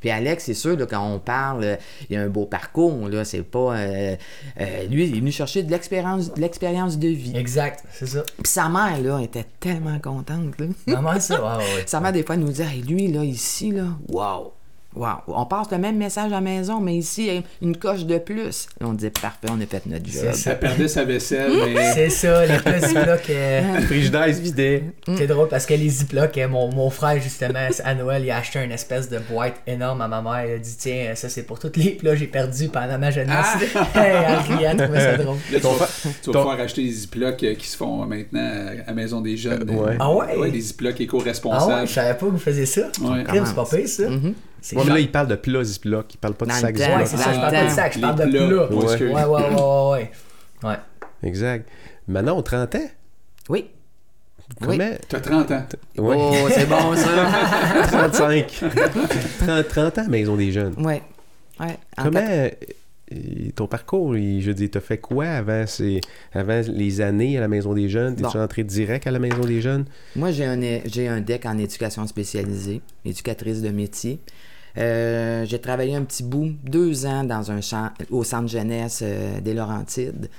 Puis Alex, c'est sûr, là, quand on parle, euh, il y a un beau parcours, là, c'est pas... euh, euh, lui, il est venu chercher de l'expérience de l'expérience de vie. Exact, c'est ça. Puis sa mère, là, était tellement contente, là. Maman, ça, ouais, ouais. Sa mère, des fois, nous dit Hey, lui, là, ici, là, wow! Wow! On passe le même message à la maison, mais ici, il y a une coche de plus. Là, on dit Parfait, on a fait notre job. Ça perdait sa vaisselle, mais. C'est ça, les petits Ziplocs. euh, Le frigidaire se vidait. C'est drôle parce que les Ziplocs, euh, mon, mon frère, justement, à Noël, il a acheté une espèce de boîte énorme à ma mère. Il a dit Tiens, ça c'est pour tous les plats que j'ai perdus pendant ma jeunesse. elle trouvait ça drôle. Là, tu vas, fa- tu vas ton- pouvoir acheter des ziplocs euh, qui se font maintenant à la maison des jeunes. Euh, ouais. Ah ouais? Ouais, des ziplocs Ah ouais, éco-responsables. je savais pas que vous faisiez ça. Ouais. C'est pas pire ça. Mhm. C'est Ouais, mais là, il parle de plats Ziploc, il parle pas de sac temps, Ouais, Ziploc. c'est ça, je parle pas de sac, je parle de plats. plat. Ouais. Ouais, ouais, ouais, ouais, ouais. Ouais. Exact. Manon, 30 ans? Oui. Comment? T'as 30 ans. Ouais. Oh, c'est bon, ça. 35. 30, 30 ans, Maison des Jeunes. ouais. Ouais, en Comment quatre- euh, ton parcours, il- je veux dire, t'as fait quoi avant, ces- avant les années à la Maison des Jeunes? T'es-tu Bon. entré direct à la Maison des Jeunes? Moi, j'ai un, j'ai un DEC en éducation spécialisée, éducatrice de métier. Euh, j'ai travaillé un petit bout, deux ans dans un champ, au centre jeunesse euh, des Laurentides,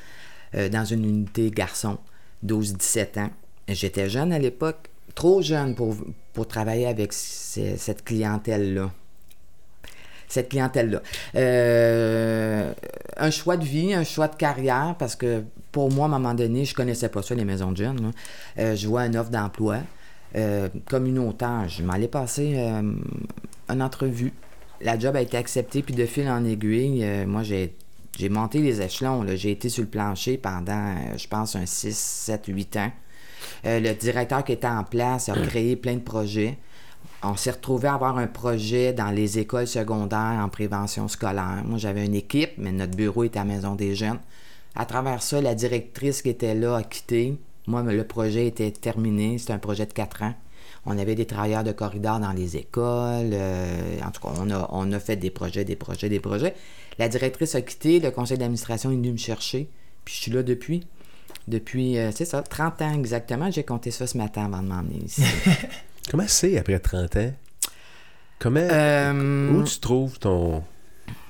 euh, dans une unité garçon, 12-17 ans. J'étais jeune à l'époque, trop jeune pour, pour travailler avec ce- cette clientèle-là. Cette clientèle-là. Un choix de vie, un choix de carrière, parce que pour moi, à un moment donné, je connaissais pas ça, les maisons de jeunes. je vois une offre d'emploi euh, communautaire. Je m'allais passer entrevue. La job a été acceptée, puis de fil en aiguille, euh, moi, j'ai, monté les échelons. J'ai été sur le plancher pendant, euh, je pense, un 6, 7, 8 ans. Euh, le directeur qui était en place a créé plein de projets. On s'est retrouvé à avoir un projet dans les écoles secondaires en prévention scolaire. Moi, j'avais une équipe, mais notre bureau était à la Maison des Jeunes. À travers ça, la directrice qui était là a quitté. Moi, le projet était terminé. C'était un projet de quatre ans. On avait des travailleurs de corridor dans les écoles. euh, en tout cas, on a, on a fait des projets, des projets, des projets. La directrice a quitté. Le conseil d'administration est venu me chercher. Puis je suis là depuis. Depuis, euh, c'est ça, 30 ans exactement. J'ai compté ça ce matin avant de m'emmener ici. Comment c'est après 30 ans? Comment... Euh, Où tu trouves ton,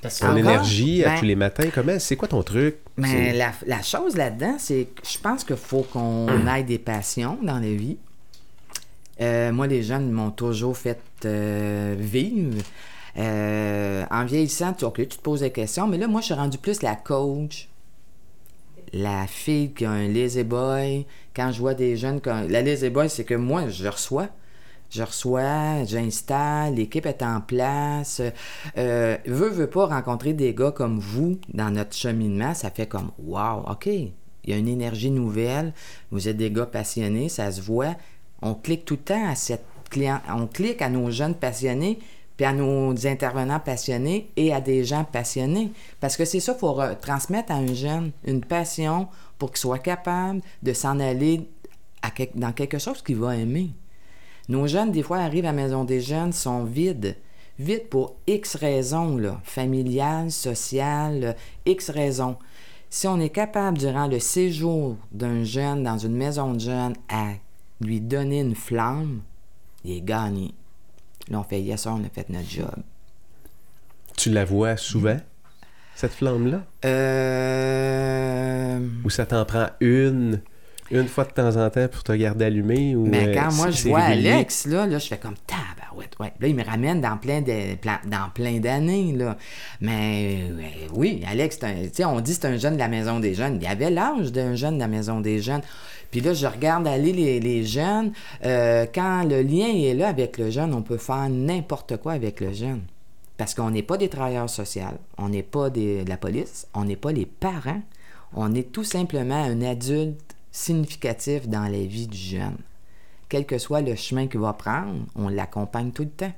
Parce ton Encore? énergie à Ben- tous les matins? Comment? C'est quoi ton truc? Mais la, la chose là-dedans, c'est que je pense qu'il faut qu'on ait des passions dans la vie. Euh, moi, les jeunes m'ont toujours fait euh, vivre. Euh, en vieillissant, tu, tu te poses des questions, mais là, moi, je suis rendu plus la coach, la fille qui a un lazy boy. Quand je vois des jeunes, quand... la lazy boy, c'est que moi, je reçois. Je reçois, j'installe, l'équipe est en place. Euh, veux, veux pas rencontrer des gars comme vous dans notre cheminement, ça fait comme Wow, OK, il y a une énergie nouvelle, vous êtes des gars passionnés, ça se voit. On clique tout le temps à cette nos jeunes passionnés, puis à nos intervenants passionnés et à des gens passionnés. Parce que c'est ça, il faut re- transmettre à un jeune une passion pour qu'il soit capable de s'en aller dans quelque chose qu'il va aimer. Nos jeunes, des fois, arrivent à la maison des jeunes, sont vides. Vides pour X raisons, là, familiales, sociales, euh, X raisons. Si on est capable, durant le séjour d'un jeune dans une maison de jeunes, lui donner une flamme, il est gagné. Là, on fait, yes, on a fait notre job. Tu la vois souvent, cette flamme-là? Euh... Ou ça t'en prend une, une fois de temps en temps pour te garder allumé? Ou, Mais euh, quand moi je vois régulier? Alex, là, là je fais comme tabarouette, ouais. Là, il me ramène dans plein d'années. Mais oui, Alex, on dit que c'est un jeune de la maison des jeunes. Il avait l'âge d'un jeune de la maison des jeunes. Puis là, je regarde aller les, jeunes. Euh, quand le lien est là avec le jeune, on peut faire n'importe quoi avec le jeune. Parce qu'on n'est pas des travailleurs sociaux, on n'est pas de la police, on n'est pas les parents, on est tout simplement un adulte significatif dans la vie du jeune. Quel que soit le chemin qu'il va prendre, on l'accompagne tout le temps.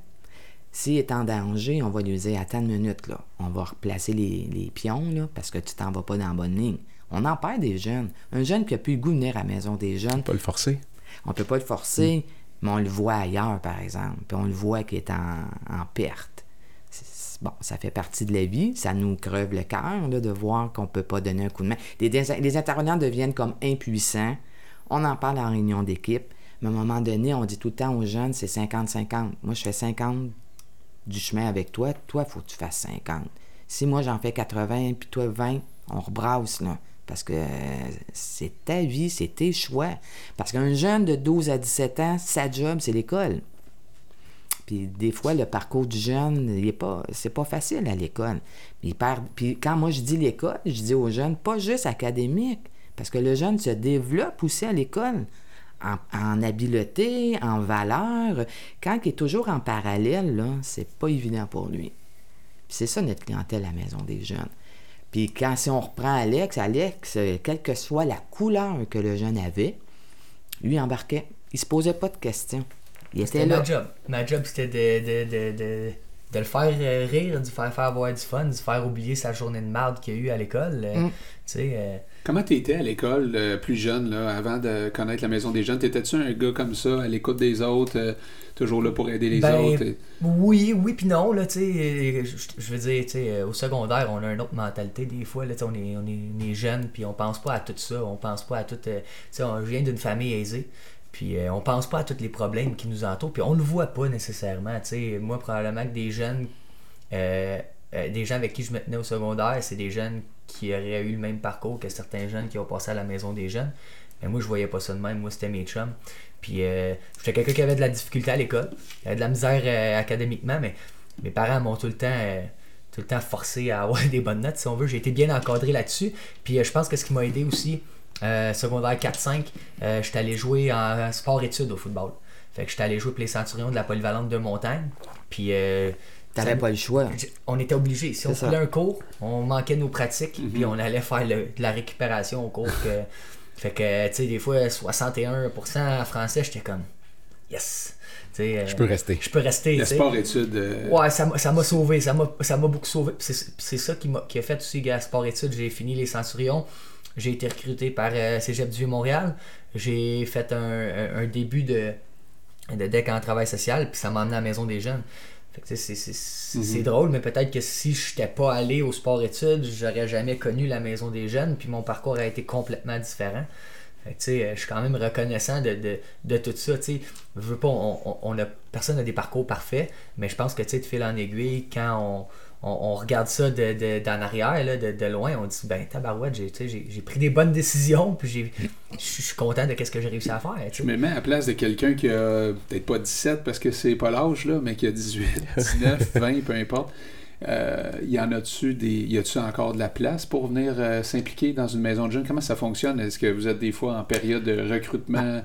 S'il est en danger, on va lui dire Attends une minute, là. on va replacer les, les pions là, parce que tu t'en vas pas dans la bonne ligne. On en perd des jeunes. Un jeune qui a plus le goût de venir à la maison des jeunes, Pas le forcer. on peut pas le forcer, mais on le voit ailleurs, par exemple. Puis on le voit qu'il est en, en perte. Bon, ça fait partie de la vie. Ça nous creve le cœur de voir qu'on peut pas donner un coup de main. Les intervenants deviennent comme impuissants. On en parle en réunion d'équipe. Mais à un moment donné, on dit tout le temps aux jeunes, c'est 50-50. Moi, je fais 50 du chemin avec toi. Toi, il faut que tu fasses 50. Si moi, j'en fais 80, puis toi, 20, on rebrasse, là. Parce que euh, c'est ta vie, c'est tes choix. Parce qu'un jeune de 12 à 17 ans, sa job, c'est l'école. Puis des fois, le parcours du jeune, il est pas, c'est pas facile à l'école. Puis quand moi je dis l'école, je dis aux jeunes, pas juste académique, parce que le jeune se développe aussi à l'école. En, en habileté, en valeur. Quand il est toujours en parallèle, là, c'est pas évident pour lui. C'est ça notre clientèle à la maison des jeunes. Puis quand si on reprend Alex, Alex, euh, quelle que soit la couleur que le jeune avait, lui embarquait. Il se posait pas de questions. Il était là. ma job. Ma job, c'était de, de, de, de, de le faire euh, rire, de faire faire avoir du fun, de faire oublier sa journée de marde qu'il y a eu à l'école. euh, Mm. Tu sais, Comment tu étais à l'école euh, plus jeune, là, avant de connaître la maison des jeunes? T'étais-tu un gars comme ça, à l'écoute des autres, euh, toujours là pour aider les Ben, autres? et- Oui, oui, puis non, là, tu sais, euh, je, veux dire, tu sais, au secondaire, on a une autre mentalité des fois, là, on est, on est, on est jeune, puis on pense pas à tout ça, on pense pas à tout, euh, tu sais, on- je viens d'une famille aisée, puis on pense pas à tous les problèmes qui nous entourent, puis on le voit pas nécessairement, sais, moi, probablement que des jeunes, euh, des gens avec qui je me tenais au secondaire, c'est des jeunes qui auraient eu le même parcours que certains jeunes qui ont passé à la maison des jeunes, mais moi, je voyais pas ça de même, moi, c'était mes chums, puis euh, j'étais quelqu'un qui avait de la difficulté à l'école, de la misère euh, académiquement, mais mes parents m'ont tout le temps euh, tout le temps forcé à avoir des bonnes notes, si on veut. J'ai été bien encadré là-dessus. Puis euh, je pense que ce qui m'a aidé aussi, secondaire 4-5, euh, j'étais allé jouer en sport-études au football. Fait que j'étais allé jouer pour les Centurions de la polyvalente de montagne. Puis T'avais pas le choix. on était obligé. Si on voulait un cours, on manquait nos pratiques, puis on allait faire le- de la récupération au cours. Que... fait que, tu sais, des fois, 61% en français, j'étais comme, yes. Tu sais, euh, Je peux rester. je peux rester. Le tu sais. sport-études. euh, Ouais, ça m'a ça m'a sauvé, ça m'a ça m'a beaucoup sauvé. Puis C'est ça qui, m'a qui a fait aussi, gars, sport études. J'ai fini les Centurions. J'ai été recruté par euh, Cégep du Vieux-Montréal. J'ai fait un, un- un début de, de deck en travail social, puis ça m'a amené à la maison des jeunes. Fait que, tu sais, c'est- c'est c'est- c'est drôle, mais peut-être que si je n'étais pas allé au sport études, j'aurais jamais connu la maison des jeunes, puis mon parcours a été complètement différent. Je suis quand même reconnaissant de, de, de tout ça. Je veux pas, on, on- on a, personne n'a des parcours parfaits, mais je pense que tu sais, de fil en aiguille, quand on, on, regarde ça de, de- d'en arrière, là, de, loin, on dit ben tabarouette, j'ai, pris des bonnes décisions, puis je suis content de ce que j'ai réussi à faire. tu Je me mets à la place de quelqu'un qui a peut-être pas 17 parce que c'est pas l'âge, mais qui a 18, 19, 20, peu importe. Euh, y en a-tu des. Y a-tu encore de la place pour venir euh, s'impliquer dans une maison de jeunes? Comment ça fonctionne? Est-ce que vous êtes des fois en période de recrutement?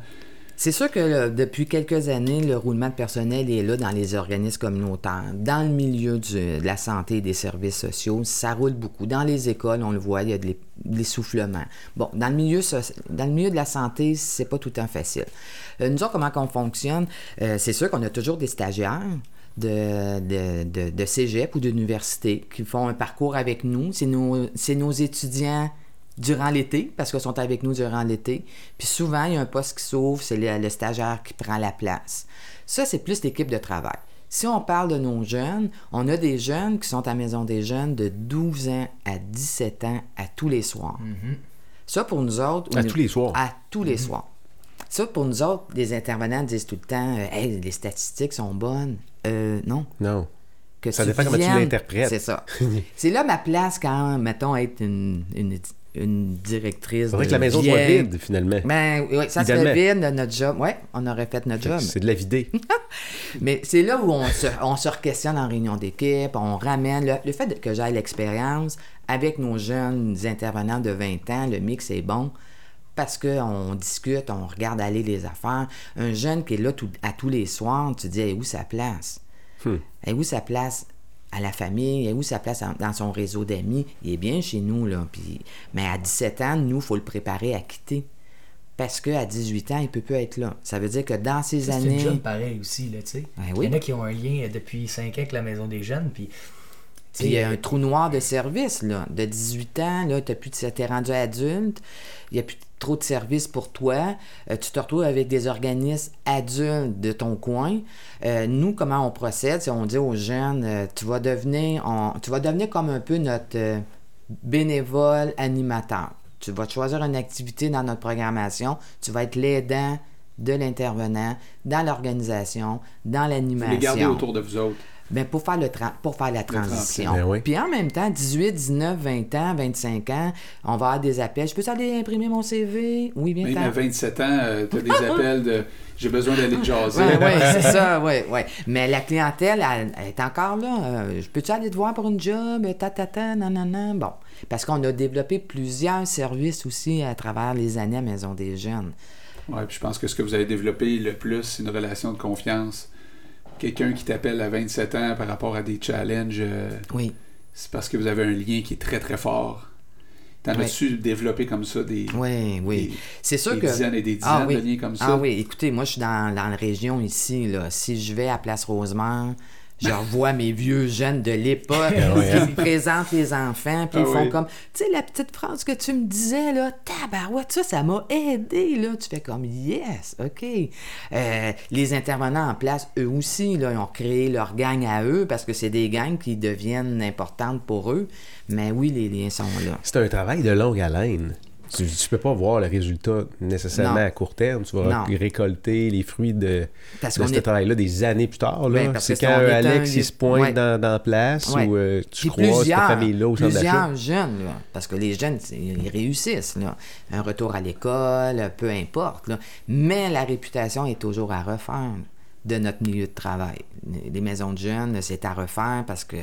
C'est sûr que depuis quelques années, le roulement de personnel est là dans les organismes communautaires. Dans le milieu de la santé et des services sociaux, ça roule beaucoup. Dans les écoles, on le voit, il y a de l'essoufflement. Bon, dans le milieu, dans le milieu de la santé, c'est pas tout le temps facile. Euh, nous autres, comment qu'on fonctionne? C'est sûr qu'on a toujours des stagiaires de, de, de, de cégep ou d'université qui font un parcours avec nous. C'est nos, étudiants durant l'été, parce qu'ils sont avec nous durant l'été. Puis souvent, il y a un poste qui s'ouvre, c'est le, le stagiaire qui prend la place. Ça, c'est plus l'équipe de travail. Si on parle de nos jeunes, on a des jeunes qui sont à la maison des jeunes de 12 ans à 17 ans à tous les soirs. Ça, pour nous autres... À tous les soirs. À tous les soirs. Ça, pour nous autres, les intervenants disent tout le temps euh, Hey, les statistiques sont bonnes. Euh, non. Non. Que Ça dépend comment tu l'interprètes. C'est ça. c'est là ma place quand, mettons, être une, une, une directrice. C'est vrai que la maison soit vide, finalement. Ben, oui, ça serait vide, notre job. Oui, on aurait fait notre Fait job. C'est de la vider. Mais c'est là où on se, on se questionne en réunion d'équipe, on ramène. Le, le fait que j'aille l'expérience avec nos jeunes intervenants de 20 ans, le mix est bon parce qu'on discute, on regarde aller les affaires. Un jeune qui est là tout- à tous les soirs, tu te dis, elle est où sa place? Elle est où sa place à la famille? Elle est où sa place en- dans son réseau d'amis? Il est bien chez nous, là. Puis, mais à 17 ans, nous, il faut le préparer à quitter. Parce qu'à 18 ans, il peut plus être là. Ça veut dire que dans ces Ça, C'est années... une job pareil aussi, là, tu sais. Ben Il y en a qui ont un lien euh, depuis 5 ans avec la maison des jeunes, puis... il y a un trou noir de service, là. De 18 ans, là, t'as plus de... t'es rendu adulte, il n'y a plus trop de services pour toi. Euh, tu te retrouves avec des organismes adultes de ton coin. Euh, nous, comment on procède? C'est on dit aux jeunes, euh, tu vas devenir on- tu vas devenir comme un peu notre bénévole animateur. Tu vas choisir une activité dans notre programmation. Tu vas être l'aidant de l'intervenant dans l'organisation, dans Vous l'animation. les gardez autour de vous autres. Ben, pour faire, le tra- pour faire la transition. Ben oui. Puis en même temps, 18, 19, 20 ans, 25 ans, on va avoir des appels. Je peux aller imprimer mon CV? Oui, bien Même à temps. 27 ans, tu as des appels de j'ai besoin d'aller jaser. Oui, oui, c'est ça, oui, oui. Mais la clientèle, elle, elle est encore là. Euh, je peux-tu aller te voir pour une job? Ta, ta, ta, non, non. Bon. Parce qu'on a développé plusieurs services aussi à travers les années à Maison des Jeunes. Ouais, puis je pense que ce que vous avez développé le plus, c'est une relation de confiance. Quelqu'un qui t'appelle à 27 ans par rapport à des challenges, euh, Oui. c'est parce que vous avez un lien qui est très très fort. T'en Ouais. as-tu développé comme ça des, Oui, oui. C'est sûr des que. dizaines et des dizaines Ah oui. de liens comme ça? Ah oui, écoutez, moi je suis dans, dans la région ici. Là. Si je vais à Place Rosemont, Je revois mes vieux jeunes de l'époque Ah ouais, hein? qui présentent les enfants, puis Ah ils font oui. comme, tu sais, la petite phrase que tu me disais, là, tabarouette, ça, ça m'a aidé, là. Tu fais comme, yes, OK. Euh, les intervenants en place, eux aussi, là, ils ont créé leur gang à eux parce que c'est des gangs qui deviennent importantes pour eux. Mais oui, les liens sont là. C'est un travail de longue haleine. Tu, tu peux pas voir le résultat nécessairement Non. à court terme. Tu vas Non. récolter les fruits de, Parce de qu'on ce est- travail-là des années plus tard. là. Ben, c'est quand est un Alex il se pointe Ouais. dans, dans la place Ouais. ou euh, tu croises cette famille-là au centre plusieurs jeunes, là, parce que les jeunes, ils réussissent. Là. Un retour à l'école, peu importe. là. Mais la réputation est toujours à refaire de notre milieu de travail. Les maisons de jeunes, c'est à refaire parce que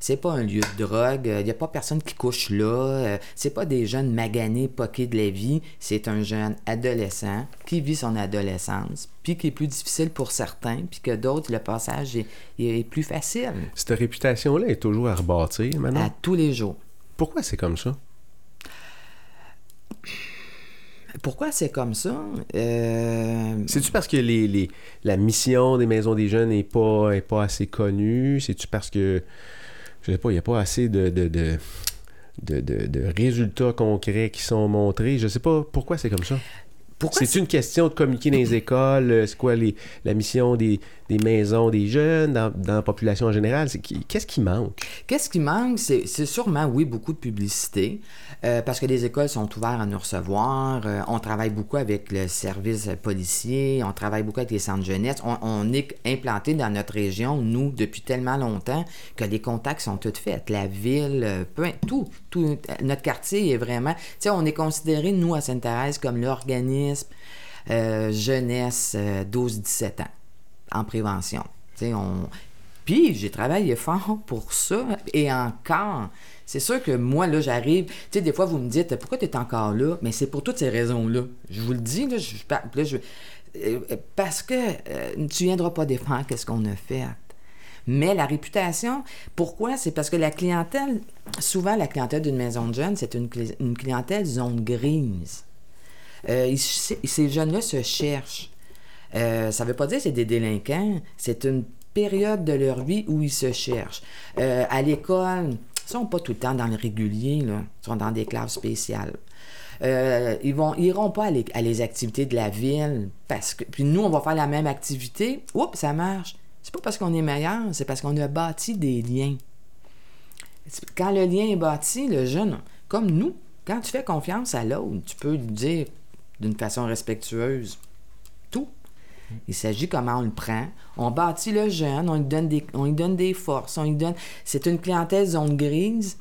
c'est pas un lieu de drogue. Il n'y a pas personne qui couche là. euh, C'est pas des jeunes maganés, poqués de la vie. C'est un jeune adolescent qui vit son adolescence, puis qui est plus difficile pour certains, puis que d'autres, le passage est, est plus facile Cette réputation-là est toujours à rebâtir maintenant. à tous les jours. Pourquoi c'est comme ça? Pourquoi c'est comme ça? Euh, C'est-tu parce que les, les- la mission des maisons des jeunes n'est pas, est pas assez connue? C'est-tu parce que, je sais pas, il n'y a pas assez de, de, de, de- résultats concrets qui sont montrés? Je sais pas pourquoi c'est comme ça? C'est une question de communiquer dans les écoles? euh, C'est quoi les, la mission des, des maisons des jeunes dans, la population en général? Qu'est-ce qui manque? Qu'est-ce qui manque? C'est sûrement, oui, beaucoup de publicité, euh, parce que les écoles sont ouvertes à nous recevoir. euh, on travaille beaucoup avec le service policier, on travaille beaucoup avec les centres jeunesse. On, est implanté dans notre région, nous, depuis tellement longtemps, que les contacts sont tous faits. La ville, euh, tout, tout, notre quartier est vraiment... Tu sais, on est considéré, nous, à Sainte-Thérèse, comme l'organisme jeunesse euh, 12-17 ans en prévention. On... Puis j'ai travaillé fort pour ça et encore. C'est sûr que moi, là, j'arrive. Tu sais, des fois, vous me dites pourquoi tu es encore là? Mais c'est pour toutes ces raisons-là. Je vous le dis, là, je, là, euh, parce que euh, tu viendras pas défendre qu'est-ce qu'on a fait. Mais la réputation, pourquoi? C'est parce que la clientèle, souvent la clientèle d'une maison de jeunes, c'est une, une clientèle zone grise. Euh, ces jeunes-là se cherchent. Euh, ça ne veut pas dire que c'est des délinquants, c'est une période de leur vie où ils se cherchent. Euh, à l'école, ils sont pas tout le temps dans le régulier, là. ils sont dans des classes spéciales. Euh, ils vont iront pas à les, à les activités de la ville parce que puis nous on va faire la même activité oups ça marche c'est pas parce qu'on est meilleur c'est parce qu'on a bâti des liens quand le lien est bâti le jeune comme nous quand tu fais confiance à l'autre tu peux lui dire d'une façon respectueuse tout il s'agit comment on le prend. On bâtit le jeune, on lui donne des, on lui donne des forces, on lui donne. C'est une clientèle zone grise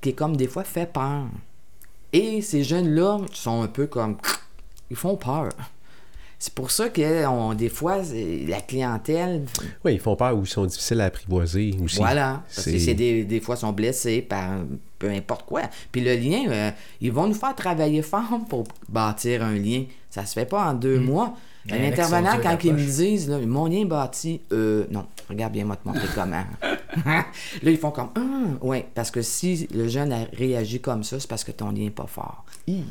qui est comme des fois fait peur. Et ces jeunes-là sont un peu comme. Ils font peur. C'est pour ça que on, des fois, la clientèle. Oui, ils font peur ou ils sont difficiles à apprivoiser aussi. Voilà. Parce que C'est- c'est des, des fois, sont blessés par peu importe quoi. Puis le lien, euh, ils vont nous faire travailler fort pour bâtir un lien. Ça se fait pas en deux mois. Un intervenant, quand ils me disent, là, mon lien est bâti, euh, non, regarde bien, moi te montrer comment. là, ils font comme, ah, ouais, parce que si le jeune a réagi comme ça, c'est parce que ton lien n'est pas fort. Hi.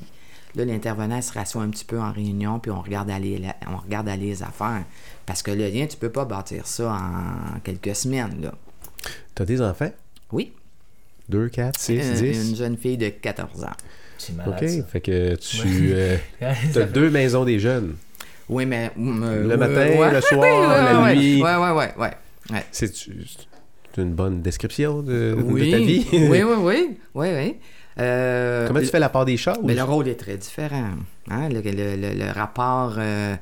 Là, l'intervenant se rassoit un petit peu en réunion, puis on regarde aller, la- on regarde aller les affaires. Parce que le lien, tu peux pas bâtir ça en quelques semaines, là. T'as des enfants? Oui, 2, 4, 6, une, 10? une jeune fille de 14 ans. C'est malade. OK, ça. fait que tu euh, as deux maisons des jeunes. Oui, mais... euh, Le euh, matin, ouais. le soir, Oui, la nuit. Ouais, ouais, ouais, ouais. ouais. C'est une bonne description de, ta vie? oui, oui, oui, oui, oui. Euh, Comment tu fais la part des choses? Mais le rôle est très différent. hein? Le, le- le- le rapport euh,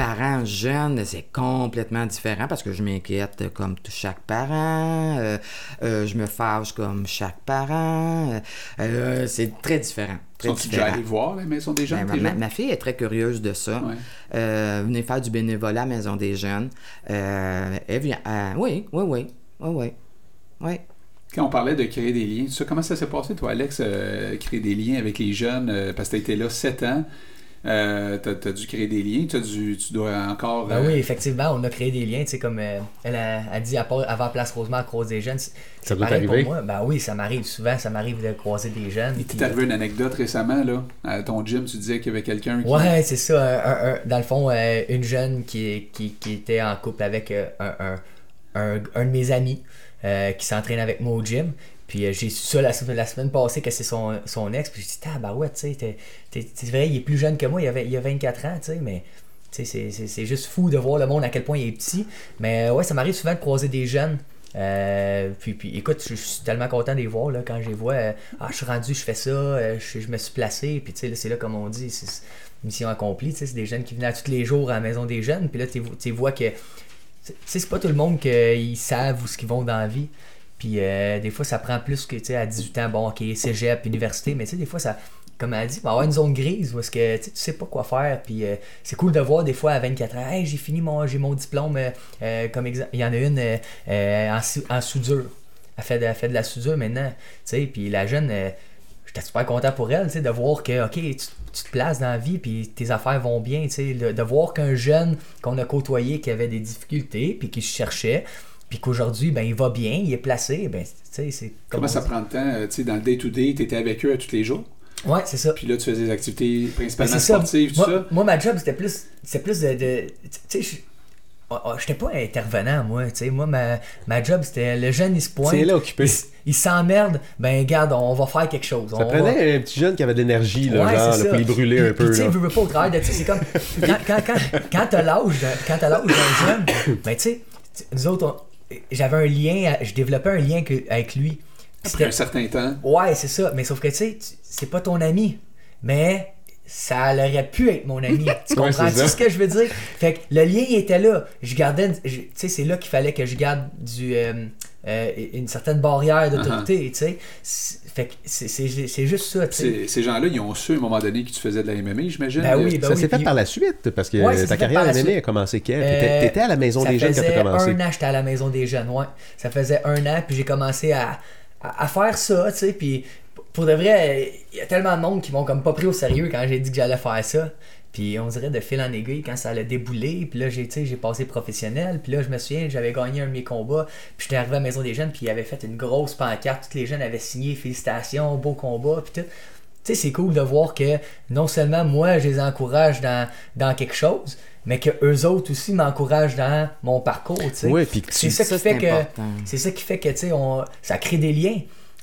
parent-jeune, c'est complètement différent parce que je m'inquiète comme chaque parent, euh, euh, je me fâche comme chaque parent. euh, c'est très différent. Très Sont-tu déjà allés voir la maison des jeunes? Ben, ma, jeunes? ma fille est très curieuse de ça. Ouais. Venez faire du bénévolat à la Maison des Jeunes. Elle vient. oui, oui, oui. Oui, oui. Oui. Quand on parlait de créer des liens, tu sais, comment ça s'est passé, toi, Alex, euh, créer des liens avec les jeunes, euh, parce que tu été là sept ans, euh, tu as, dû créer des liens, t'as dû, tu dois encore... Ben euh, oui, effectivement, on a créé des liens, tu sais, comme euh, elle a, a dit à part- avant Place Rosemont à croiser des jeunes. c'est- Ça doit t'arriver? pour moi. Ben oui, ça m'arrive souvent, ça m'arrive de croiser des jeunes. Il t'est arrivé une anecdote récemment, là, à ton gym, tu disais qu'il y avait quelqu'un qui... Ouais, c'est ça. un- un- un- dans le fond, euh, une jeune qui, qui, qui était en couple avec euh, un, un, un, un de mes amis euh, qui s'entraîne avec moi au gym. Puis euh, j'ai su ça la, la semaine passée que c'est son, son ex. Puis j'ai dit, ah ouais, tu sais, c'est vrai, il est plus jeune que moi, il, il a 24 ans, tu sais, mais c'est- juste fou de voir le monde à quel point il est petit. Mais euh, ouais, ça m'arrive souvent de croiser des jeunes. Euh, puis, puis écoute, je, suis tellement content de les voir là, quand je les vois. ah, je suis rendu, je fais ça, je, je me suis placé. Puis tu sais, c'est là, comme on dit, c'est mission accomplie. tu sais, C'est des jeunes qui venaient à tous les jours à la maison des jeunes. Puis là, tu vois que. Tu sais, c'est pas tout le monde qu'ils savent où ce qu'ils vont dans la vie. Puis euh, des fois, ça prend plus que, tu sais, à 18 ans, bon, ok, cégep, université, mais tu sais, des fois, ça, comme elle dit, avoir une zone grise est-ce que, tu sais, pas quoi faire. Puis euh, c'est cool de voir des fois à 24 ans, j'ai fini mon, j'ai mon diplôme, euh, comme exemple, il y en a une en, en soudure. Elle fait, de, elle fait de la soudure maintenant, tu sais, puis la jeune, j'étais super content pour elle, tu sais, de voir que, ok, tu, te places dans la vie, puis tes affaires vont bien, tu sais, de, de voir qu'un jeune qu'on a côtoyé qui avait des difficultés, puis qui cherchait, puis qu'aujourd'hui, ben, il va bien, il est placé, ben, tu sais, c'est comme Comment ça dit. prend de temps? euh, Tu sais, dans le day-to-day, tu étais avec eux à tous les jours? Ouais, c'est ça. Puis là, tu faisais des activités Ben, principalement ça. sportives, tout moi, ça? moi, ma job, c'était plus, c'était plus de. de- tu sais, je oh, oh, j'étais pas intervenant, moi. Tu sais, moi, ma, ma job, c'était le jeune, il se pointe. C'est là occupé. Il, il s'emmerde. Ben, regarde, on va faire quelque chose. Ça on va- prenait un petit jeune qui avait de l'énergie, là, Ouais, genre, là, pour les brûler Puis- un peu. puis, tu sais, pas au travail de, c'est comme, quand, quand, quand, quand t'as l'âge d'un- quand t'as l'âge d'un jeune, ben, tu sais, nous autres, on- j'avais un lien, à- je développais un lien que- avec lui. Après c'était- un certain temps. Ouais, c'est ça. Mais sauf que, tu sais, c'est pas ton ami. Mais ça aurait pu être mon ami. Tu Ouais, comprends? C'est ça. ce que je veux dire? Fait que le lien il était là. Je gardais. Tu sais, c'est là qu'il fallait que je garde du, euh, euh, une certaine barrière d'autorité, tu sais. C'est- Fait que c'est- juste ça, tu sais. Ces, gens-là, ils ont su à un moment donné que tu faisais de la MMA, j'imagine. Ben oui, ben ça oui, s'est fait puis- par la suite, parce que Ouais, ta carrière la MMA a commencé quand? Euh, T'étais à la maison ça des jeunes quand t'as commencé? un an, j'étais à la maison des jeunes, ouais. Ça faisait un an, puis j'ai commencé à, à, à faire ça, tu sais, puis pour de vrai, il y a tellement de monde qui m'ont comme pas pris au sérieux quand j'ai dit que j'allais faire ça. Puis on dirait de fil en aiguille quand ça allait débouler, puis là j'ai j'ai passé professionnel, puis là je me souviens, j'avais gagné un de mes combats, puis j'étais arrivé à la maison des jeunes, puis ils avaient fait une grosse pancarte, tous les jeunes avaient signé félicitations, beau combat, puis tout. Tu sais, c'est cool de voir que non seulement moi je les encourage dans, dans quelque chose, mais que eux autres aussi m'encouragent dans mon parcours, tu sais. Ouais, puis que C'est tu- ça, Ça, qui fait c'est que c'est ça qui fait que tu sais on ça crée des liens.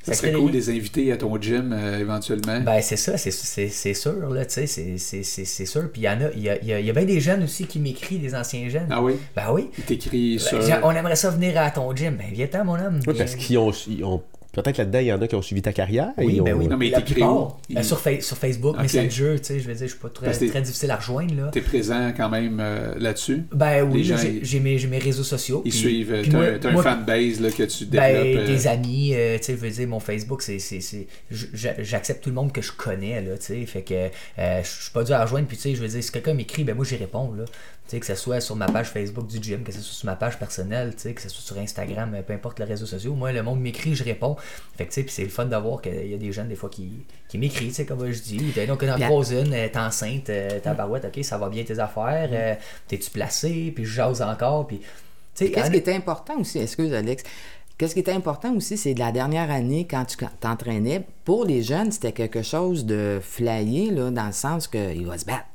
Ça serait des cool de les inviter à ton gym euh, éventuellement. Ben c'est ça, c'est- c'est c'est sûr là, tu sais, c'est- c'est c'est- c'est sûr. Puis il y en a, il y a, il y a- il y a bien des jeunes aussi qui m'écrivent, des anciens jeunes. ah oui? Ben oui. Ils t'écrivent Ben, sur. on aimerait ça venir à ton gym. Ben viens-ten mon homme. Oui, parce qu'ils ont, ils ont- Peut-être là-dedans, il y en a qui ont suivi ta carrière. Oui, ils ben ont- oui. Non, mais il La plupart. Ben, Il- sur, Fa- sur Facebook, Ok. Messenger, tu sais, je veux dire, je suis pas très, difficile à rejoindre là. T'es présent quand même euh, là-dessus? Ben oui, gens, j'ai ils- mes, j'ai mes réseaux sociaux. Ils puis- suivent. euh, puis T'as moi- un- t'as un moi- fanbase là, que tu Ben, développes. euh, des amis, euh, tu sais, je veux dire, mon Facebook, c'est, c'est, c'est- je- j'accepte tout le monde que je connais, là, tu sais, fait que euh, je suis pas dur à rejoindre, puis tu sais, je veux dire, si quelqu'un m'écrit, ben moi, j'y réponds, là, tu sais, que ce soit sur ma page Facebook du gym, que ce soit sur ma page personnelle, que ce soit sur Instagram, euh, peu importe les réseaux sociaux, moi, le monde m'écrit, je réponds, fait que c'est le fun de voir qu'il y a des jeunes, des fois, qui, qui m'écrivent, comme je dis, donc, dans Bien. trois une, euh, t'es enceinte, euh, ta barouette, ok, ça va bien tes affaires, euh, t'es-tu placé, puis je jase encore, puis, Qu'est-ce en- qui était important aussi, excuse Alex, qu'est-ce qui était important aussi, c'est de la dernière année, quand tu t'entraînais, pour les jeunes, c'était quelque chose de flyé, là, dans le sens qu'il va se battre.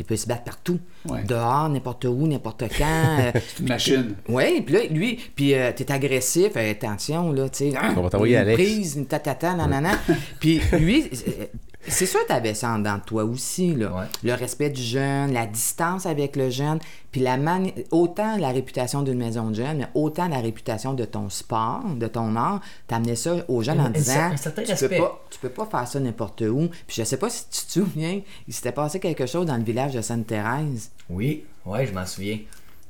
Il peut se battre partout. Ouais. Dehors, n'importe où, n'importe quand. euh, C'est une machine. oui, puis là, lui, puis euh, t'es agressif, euh, attention, là, tu sais. On va t'envoyer une Alex. prise, une tatata, nanana. puis lui, c'est- sûr que t'avais ça en dedans de toi aussi, là. Ouais. Le respect du jeune, la distance avec le jeune, puis la mani- autant la réputation d'une maison de jeunes, mais autant la réputation de ton sport, de ton art, t'amenais ça aux jeunes Un- en un disant certain tu peux, pas, tu peux pas faire ça n'importe où. Puis je sais pas si tu te souviens, il s'était passé quelque chose dans le village de Sainte-Thérèse. Oui, ouais, je m'en souviens.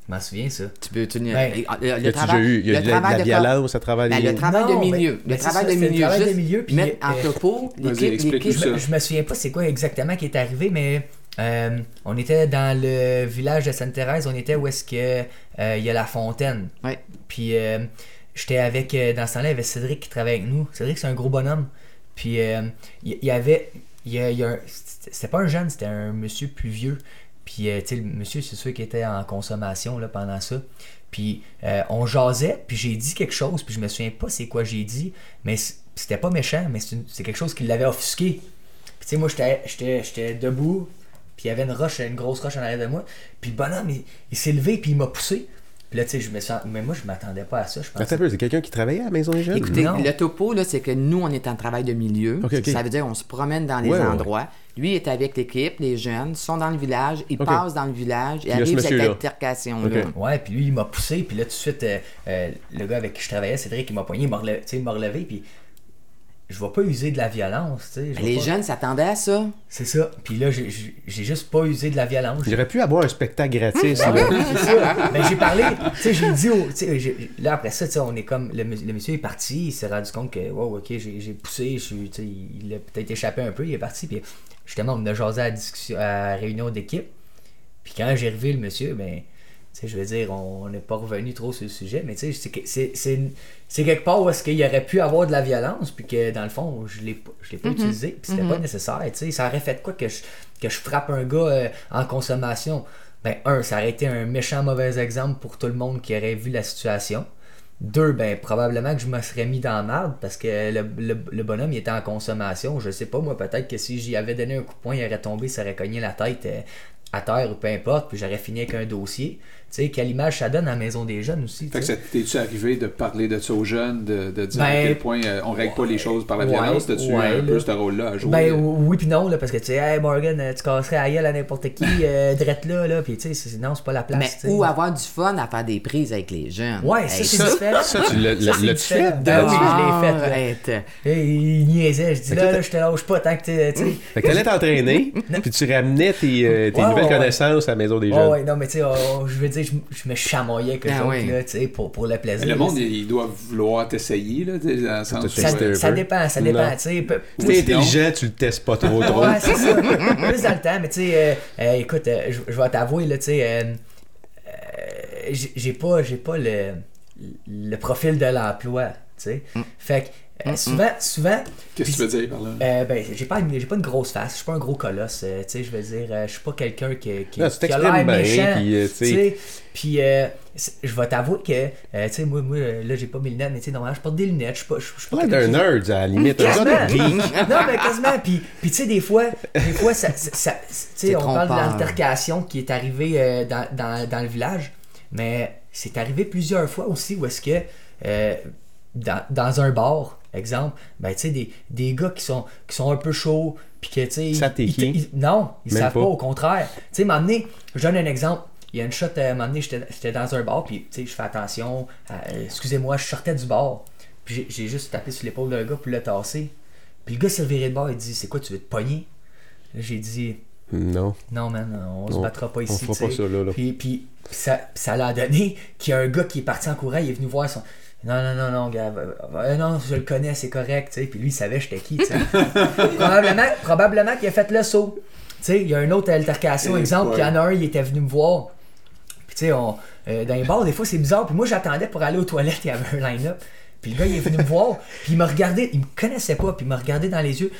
Je m'en souviens, ça. Tu peux, tu, Ben, le, le déjà travail, eu il y a le travail la de violence à travers ben, le travail Non, de milieu. mais le travail ça, de c'est le milieu. travail de milieu, puis, mettre en euh, topo l'équipe. Je, me souviens pas c'est quoi exactement qui est arrivé, mais euh, on était dans le village de Sainte-Thérèse, on était où est-ce que euh, il y a la fontaine. Ouais. Puis euh, j'étais avec, euh, dans ce temps-là, il y avait Cédric qui travaillait avec nous. Cédric, c'est un gros bonhomme. Puis euh, il y, avait, il y a, il y a un- c'était pas un jeune, c'était un monsieur plus vieux. Puis euh, tu sais, le monsieur, c'est sûr qu'il était en consommation là, pendant ça. Puis euh, on jasait, puis j'ai dit quelque chose, puis je me souviens pas c'est quoi j'ai dit, mais c'était pas méchant, mais c'est quelque chose qui l'avait offusqué. Puis tu sais, moi, j'étais debout, puis il y avait une roche, une grosse roche en arrière de moi, puis le bonhomme, il, il s'est levé, puis il m'a poussé. Puis là, tu sais, je me sens. Mais moi, je m'attendais pas à ça. Je pensais. c'est quelqu'un qui travaillait à la Maison des Jeunes? Écoutez, Non. le topo, là, c'est que nous, on est en travail de milieu. Ça veut dire on se promène dans les Ouais, ouais, endroits. Lui est avec l'équipe, les jeunes sont dans le village, ils Ok. passent dans le village et il y a ce arrivent cette altercation-là. Ouais, puis lui, il m'a poussé, puis là, tout de suite, euh, euh, le gars avec qui je travaillais, Cédric, il m'a poigné, il m'a relevé, tu sais, il m'a relevé, puis je vais pas user de la violence, tu sais. Les pas- jeunes s'attendaient à ça. C'est ça. Puis là, j'ai- juste pas usé de la violence. J'aurais pu avoir un spectacle ouais, c'est ça. Ben, j'ai parlé, tu sais, j'ai dit au. tu sais, j'ai- Là, après ça, tu sais, on est comme. Le, le monsieur est parti, il s'est rendu compte que, wow, ok, j'ai poussé, je suis- tu sais, il a peut-être échappé un peu, il est parti, puis justement, on a jasé à la, discussion, à la réunion d'équipe. Puis quand j'ai revu le monsieur, ben. Je veux dire, on n'est pas revenu trop sur le sujet, mais tu sais, c'est que- c'est- c'est c'est quelque part où est-ce qu'il aurait pu avoir de la violence, puis que dans le fond, je l'ai pas- je l'ai pas utilisé, puis c'était pas nécessaire. Tu sais, ça aurait fait quoi que je, que je frappe un gars euh, en consommation? Ben, un, ça aurait été un méchant mauvais exemple pour tout le monde qui aurait vu la situation. Deux, ben, probablement que je me serais mis dans la merde parce que le, le- le bonhomme il était en consommation. Je sais pas, moi, peut-être que si j'y avais donné un coup de poing, il aurait tombé, ça aurait cogné la tête euh, à terre ou peu importe, puis j'aurais fini avec un dossier. Tu sais, quelle image ça donne à la maison des jeunes aussi. tu Fait que t'es-tu arrivé de parler de ça aux jeunes, de, de dire à Ben, quel point euh, on règle pas les choses par la ouais, violence? T'as-tu ouais, un peu ce rôle-là à jouer? Ben oui puis non, là, parce que tu sais, hey Morgan, euh, tu casserais à gueule à n'importe qui, euh, drette là, là, puis tu sais, c'est- non, c'est pas la place. Mais tu ou avoir du fun à faire des prises avec les jeunes. Ouais, ça, Hey, c'est Ça, différent. ça, tu l'as- l'as-tu fait? Ben oui, je l'ai fait. il niaisait, je dis là, je te lâche pas tant que tu tu. Fait que t'allais t'entraîner, puis tu ramenais tes, euh, nouvelles connaissances à la Maison des Jeunes. ouais, non, mais tu sais, je veux dire, je, je me chamoyais quelque Ah là, tu sais, pour, pour le plaisir. le monde, là, il, il doit vouloir t'essayer, là, tu sais, dans le sens où- Ça- dépend, ça dépend, tu sais. Si t'es intelligent, tu le testes pas trop trop. Ouais, c'est ça. Plus dans le temps, mais tu sais, euh, euh, écoute, euh, je je vais t'avouer, là, tu sais, euh, euh, j'ai j'ai pas, j'ai pas le, le profil de l'emploi, tu sais. Fait que euh, souvent, souvent, Qu'est-ce que tu veux dire par là? euh, ben, j'ai pas, une- j'ai pas une grosse face, je suis pas un gros colosse, euh, tu sais, je veux dire, euh, je suis pas quelqu'un qui, qui, Non, qui a l'air méchant, puis, je vais t'avouer que, euh, tu sais, moi, moi, là, j'ai pas mes lunettes, mais tu sais, normalement, je porte des lunettes, je suis pas, je suis pas Ouais, qui- nerd, à la limite. Un gars de non, mais quasiment. Puis, puis tu sais, des fois, des fois ça, ça- ça- tu sais, on parle de l'altercation qui est arrivée euh, dans, dans, dans le village, mais c'est arrivé plusieurs fois aussi où est-ce que euh, dans, dans un bar, exemple, ben tu sais, des, des gars qui sont, qui sont un peu chauds, puis que tu sais. Ils- ils- Non, ils Même savent pas. pas. au contraire. Tu sais, m'amener, je donne un exemple. Il y a une shot, euh, un moment donné, j'étais dans un bar, puis tu sais, je fais attention. euh, Excusez-moi, je sortais du bar. Puis j'ai- juste tapé sur l'épaule d'un gars pour le tasser. Puis le gars s'est reviré de bord, il dit C'est quoi, tu veux te pogner? J'ai dit Non, Non, man, on se battra pas ici. on fera pas ça, là, là. Puis, puis ça, puis ça l'a donné qu'il y a un gars qui est parti en courant, il est venu voir son. Non, non, non, non, gars, euh, non, je le connais, c'est correct, tu sais. Puis lui, il savait j'étais qui, tu sais. probablement probablement qu'il a fait le saut. Tu sais, il y a une autre altercation, Eh, exemple, puis il y en a un, il était venu me voir. Puis tu sais, on, euh, dans les bars, des fois, c'est bizarre. Puis moi, j'attendais pour aller aux toilettes, il y avait un line-up. Puis le gars, il est venu me voir, puis il me regardait, il me connaissait pas, puis il me regardait dans les yeux.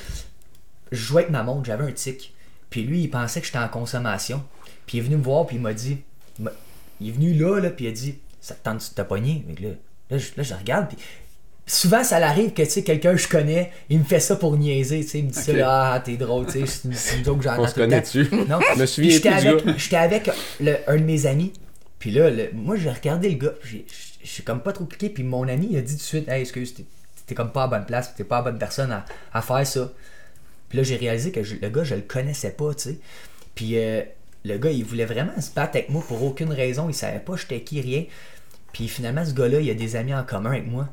Je jouais avec ma montre, j'avais un tic. Puis lui, il pensait que j'étais en consommation. Puis il est venu me voir, puis il m'a dit. Il, m'a- il est venu là, là, puis il a dit Ça te tente de te pogner? Que là, là, je, là, je regarde, puis. Souvent, ça l'arrive que, tu sais, quelqu'un que je connais, il me fait ça pour niaiser, tu sais, il me dit ça, là, ah, t'es drôle, tu sais, c'est une, c'est une joke que j'entends on se connaît-tu? Non, Je me souviens J'étais avec, j'étais avec le- un de mes amis. Puis là, le- moi, j'ai regardé le gars. j'ai- Je suis comme pas trop cliqué. Puis mon ami, il a dit tout de suite Hey, excuse, t'es- comme pas à bonne place. T'es pas la bonne personne à, à faire ça. Puis là, j'ai réalisé que je- le gars, je le connaissais pas, tu sais. Puis euh, le gars, il voulait vraiment se battre avec moi pour aucune raison. Il savait pas j'étais qui, rien. Puis finalement, ce gars-là, il a des amis en commun avec moi.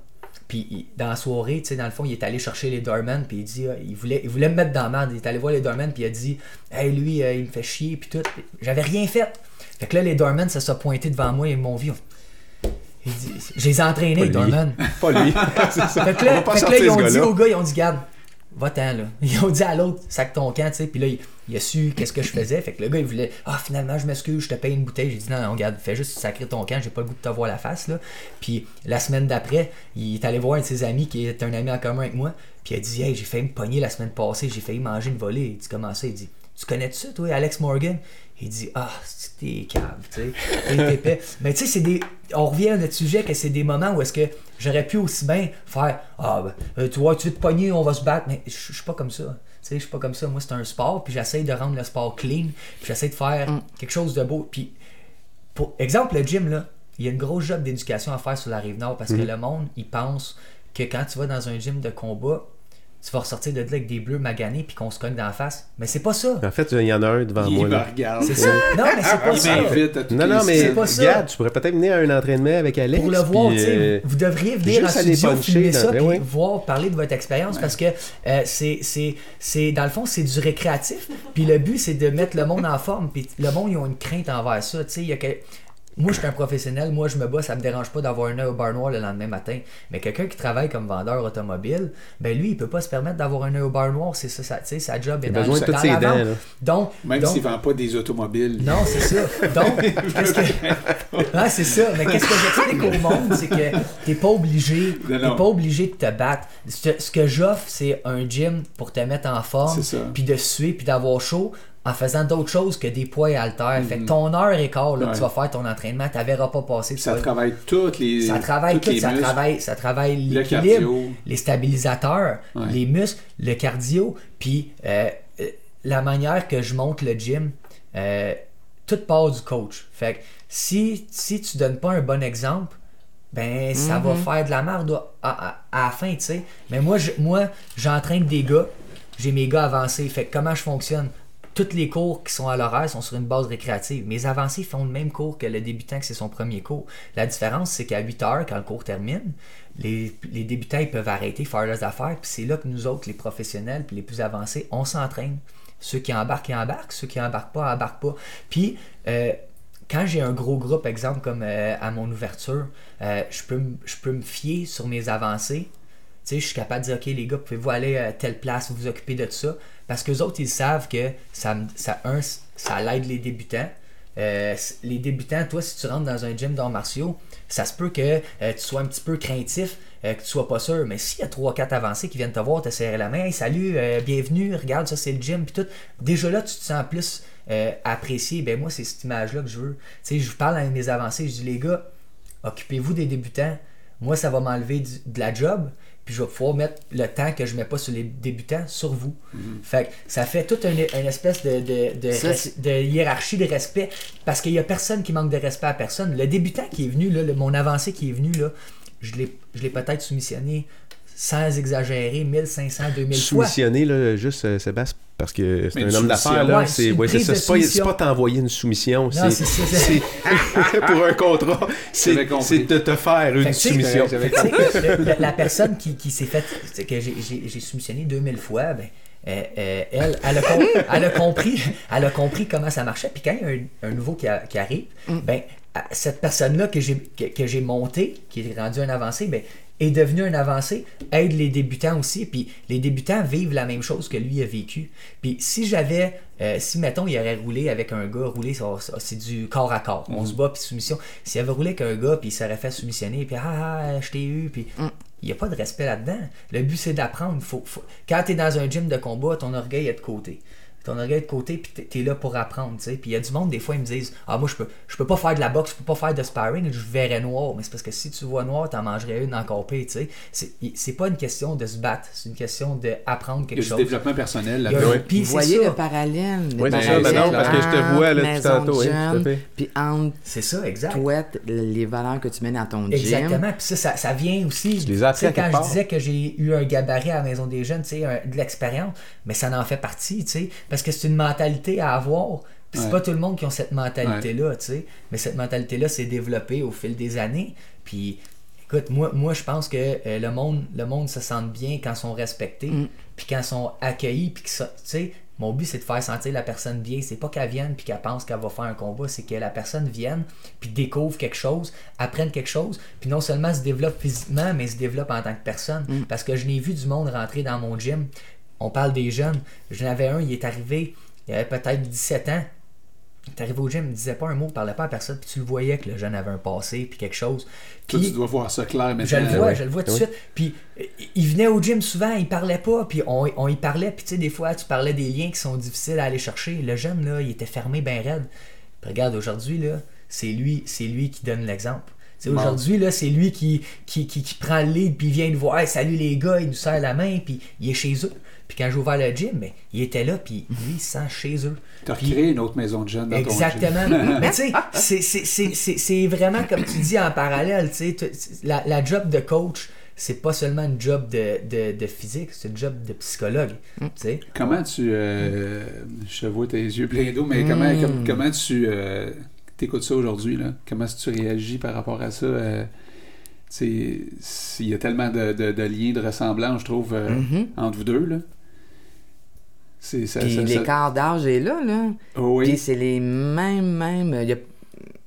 Puis dans la soirée, tu sais, dans le fond, il est allé chercher les Dorman, puis il dit, ah, il voulait, il voulait me mettre dans la merde. Il est allé voir les Dorman, puis il a dit, hey, lui, euh, il me fait chier, puis tout. J'avais rien fait. Fait que là, les Dorman, ça s'est pointé devant moi et ils m'ont vu. Il dit, je les ai entraînés, les. Dorman. Pas lui. C'est ça. Fait que On là, va pas fait que là, ils ont dit au gars, ils ont dit, garde, va-t'en là. Ils ont dit à l'autre, sac ton camp, tu sais. Puis là, il, a su qu'est-ce que je faisais. Fait que le gars, il voulait, ah, finalement, je m'excuse, je te paye une bouteille. J'ai dit, non, non, regarde, fais juste sacrer ton camp, j'ai pas le goût de te voir la face, là. Puis la semaine d'après, il est allé voir un de ses amis qui est un ami en commun avec moi. Puis il a dit, hey, j'ai failli me pogner la semaine passée, j'ai failli manger une volée. Il dit, comment ça? Il dit, tu connais ça, toi, Alex Morgan? Il dit, ah, c'est t'es cave, tu sais. Mais tu sais, c'est des. On revient à notre sujet que c'est des moments où est-ce que j'aurais pu aussi bien faire, ah, ben, euh, tu vois, tu veux te pogner, on va se battre. Mais je suis pas comme ça. Tu sais, je suis pas comme ça. Moi, c'est un sport, puis j'essaie de rendre le sport clean, puis j'essaie de faire quelque chose de beau. Puis, pour exemple, le gym, là, il y a une grosse job d'éducation à faire sur la rive nord parce que Mhm. le monde, il pense que quand tu vas dans un gym de combat, tu vas ressortir de là avec des bleus maganés puis qu'on se cogne dans la face. Mais c'est pas ça. En fait, il y en a un devant il moi. regarde. C'est ça. Non, mais c'est pas Il ça. à Non, non, mais C'est pas ça. regarde, tu pourrais peut-être venir à un entraînement avec Alex. Pour le voir, tu sais, euh, vous devriez venir aller studio, filmer dans- ça, Ben puis ouais. voir, parler de votre expérience, parce que euh, c'est, c'est, c'est, dans le fond, c'est du récréatif, puis le but, c'est de mettre le monde en forme, puis le monde, ils ont une crainte envers ça, tu sais, il y a que... Moi, je suis un professionnel, moi, je me bats, ça me dérange pas d'avoir un œil au bar noir le lendemain matin. Mais quelqu'un qui travaille comme vendeur automobile, ben lui, il peut pas se permettre d'avoir un œil au bar noir, c'est ça, ça tu sais, sa job est Il a dans, besoin de toutes ses dents. Donc, Même donc- s'il ne vend pas des automobiles. non, c'est ça. Donc, qu'est-ce que. Ah, c'est ça. Mais qu'est-ce que j'explique au monde, c'est que t'es pas obligé. T'es pas obligé de te battre. Ce, ce que j'offre, c'est un gym pour te mettre en forme, puis de suer, puis d'avoir chaud en faisant d'autres choses que des poids et haltères. Fait que Mhm. ton heure et quart là, que tu vas faire ton entraînement, tu verras pas passer. Ça vas- travaille toutes les. ça travaille toutes tout, ça muscles, travaille, ça travaille Le l'équilibre, cardio. les stabilisateurs, Ouais. les muscles, le cardio, puis euh, euh, la manière que je monte le gym, euh, tout part du coach. Fait que si, si tu donnes pas un bon exemple, ben ça va faire de la merde à, à- à la fin, tu sais. Mais moi, je, moi, j'entraîne des gars, j'ai mes gars avancés. Fait que comment je fonctionne? Tous les cours qui sont à l'horaire sont sur une base récréative. Mes avancés font le même cours que le débutant que c'est son premier cours. La différence, c'est qu'à 8 heures, quand le cours termine, les, débutants peuvent arrêter, faire leurs affaires, puis c'est là que nous autres, les professionnels, puis les plus avancés, on s'entraîne. Ceux qui embarquent, ils embarquent. Ceux qui embarquent pas, embarquent pas. Puis, euh, quand j'ai un gros groupe, exemple comme euh, à mon ouverture, euh, je peux, me fier sur mes avancées. Tu sais, je suis capable de dire, OK, les gars, pouvez-vous aller à telle place, vous occuper de ça? Parce que autres, ils savent que ça, ça, un, ça les débutants. Euh, les débutants, toi, si tu rentres dans un gym d'arts martiaux, ça se peut que euh, tu sois un petit peu craintif, euh, que tu sois pas sûr. Mais s'il y a 3-4 avancés qui viennent te voir, te serrer la main, hey, salut, bienvenue, regarde, ça c'est le gym, puis tout. Déjà là, tu te sens plus apprécié. Ben moi, c'est cette image-là que je veux. Tu sais, je parle à mes avancés, je dis, les gars, occupez-vous des débutants. Moi, ça va m'enlever de la job, puis je vais pouvoir mettre le temps que je mets pas sur les débutants sur vous. Fait que ça fait toute une, une espèce de, de, de, Ça, hiérarchie de respect, parce qu'il y a personne qui manque de respect à personne. Le débutant qui est venu, là, le- mon avancé qui est venu, là, je l'ai je l'ai peut-être soumissionné sans exagérer 1500, 2000 fois. Soumissionner, là, juste, euh, Sébastien, parce que c'est un homme d'affaires, là. Ouais, c'est ouais, c'est ça. pas, t'envoyer une soumission. Non, C'est pour un contrat. C'est de te faire une soumission. La personne qui, qui s'est fait, c'est que j'ai- soumissionné 2000 fois, ben, euh, euh, elle, elle a, com- elle a compris, elle a compris comment ça marchait. Puis quand il y a un, un nouveau qui, a- qui arrive, ben, à- cette personne-là que j'ai que, que j'ai monté, qui est rendu un avancé, ben, est devenu un avancé, aide les débutants aussi. Puis les débutants vivent la même chose que lui a vécu. Puis si j'avais, euh, si mettons, il aurait roulé avec un gars, roulé, ça- ça- c'est du corps à corps. On se bat, puis soumission. S'il avait roulé avec un gars, puis il s'aurait fait soumissionner, puis ah, ah, je t'ai eu, puis il n'y a pas de respect là-dedans. Le but, c'est d'apprendre. Faut, faut- Quand tu es dans un gym de combat, ton orgueil est de côté. Ton orgueil de côté, puis tu es là pour apprendre. tu sais. Puis il y a du monde, des fois, ils me disent Ah, moi, je peux, je peux pas faire de la boxe, je peux pas faire de sparring, je verrais noir. Mais c'est parce que si tu vois noir, t'en mangerais une encore pire. tu sais. C'est c'est pas une question de se battre, c'est une question d'apprendre Il y quelque a du chose. développement personnel Il y a- là-dedans. Ouais. puis Vous voyez ça. le parallèle. le Oui, c'est ça, Ben, ben non, parce que je te vois là, tantôt. oui, tout fait. Puis entre C'est ça, exact. toi, les valeurs que tu mets dans ton gym. Exactement. Puis ça, ça, ça vient aussi. Tu les as quand je disais que j'ai eu un gabarit à la Maison des Jeunes, tu sais, un- de l'expérience, mais ça en fait partie, tu sais, parce que c'est une mentalité à avoir. Puis c'est Ouais. pas tout le monde qui a cette mentalité-là, tu sais. Mais cette mentalité-là s'est développée au fil des années. Puis, écoute, moi, moi je pense que euh, le, monde, le monde se sent bien quand ils sont respectés, Mm. puis quand ils sont accueillis, puis que ça- tu sais, mon but c'est de faire sentir la personne bien. C'est pas qu'elle vienne puis qu'elle pense qu'elle va faire un combat, c'est que la personne vienne puis découvre quelque chose, apprenne quelque chose, puis non seulement se développe physiquement, mais se développe en tant que personne. Mm. Parce que je n'ai vu du monde rentrer dans mon gym. On parle des jeunes. J'en avais un, il est arrivé, il avait peut-être 17 ans. Il est arrivé au gym, il disait pas un mot, il parlait pas à personne, puis tu le voyais que le jeune avait un passé, puis quelque chose. Toi, Puis- tu dois voir ça clair maintenant. je le vois, ouais. je le vois tout de suite. Puis il venait au gym souvent, il parlait pas, puis on, on y parlait, puis tu sais, des fois, tu parlais des liens qui sont difficiles à aller chercher. Le jeune, là, il était fermé bien raide. Puis regarde, aujourd'hui, là, c'est lui, c'est lui qui donne l'exemple. Aujourd'hui, là, c'est lui qui, qui, qui, qui prend le lead, puis il vient de voir, Hey, salut les gars, il nous serre la main, puis il est chez eux. Puis quand j'ai ouvert le gym, ben, il était là, puis lui, il se sent chez eux. Tu as Puis- recréé une autre maison de jeunes dans ton Exactement. gym. Mais tu sais, c'est- c'est- c'est- c'est c'est vraiment comme tu dis en parallèle, tu la, la job de coach, c'est pas seulement une job de, de, de physique, c'est une job de psychologue. Tu sais. Comment tu. euh, je te vois tes yeux pleins d'eau, mais comment, Mm. com- comment tu. euh, t'écoutes ça aujourd'hui, là? Comment est-ce que tu réagis par rapport à ça? euh, s'il y a tellement de, de- de liens, de ressemblances, je trouve, euh, Mhm. entre vous deux, là. C'est ça. Puis ça- ça- l'écart d'âge est là, là. Oh oui. Puis c'est les mêmes, mêmes. Il, a-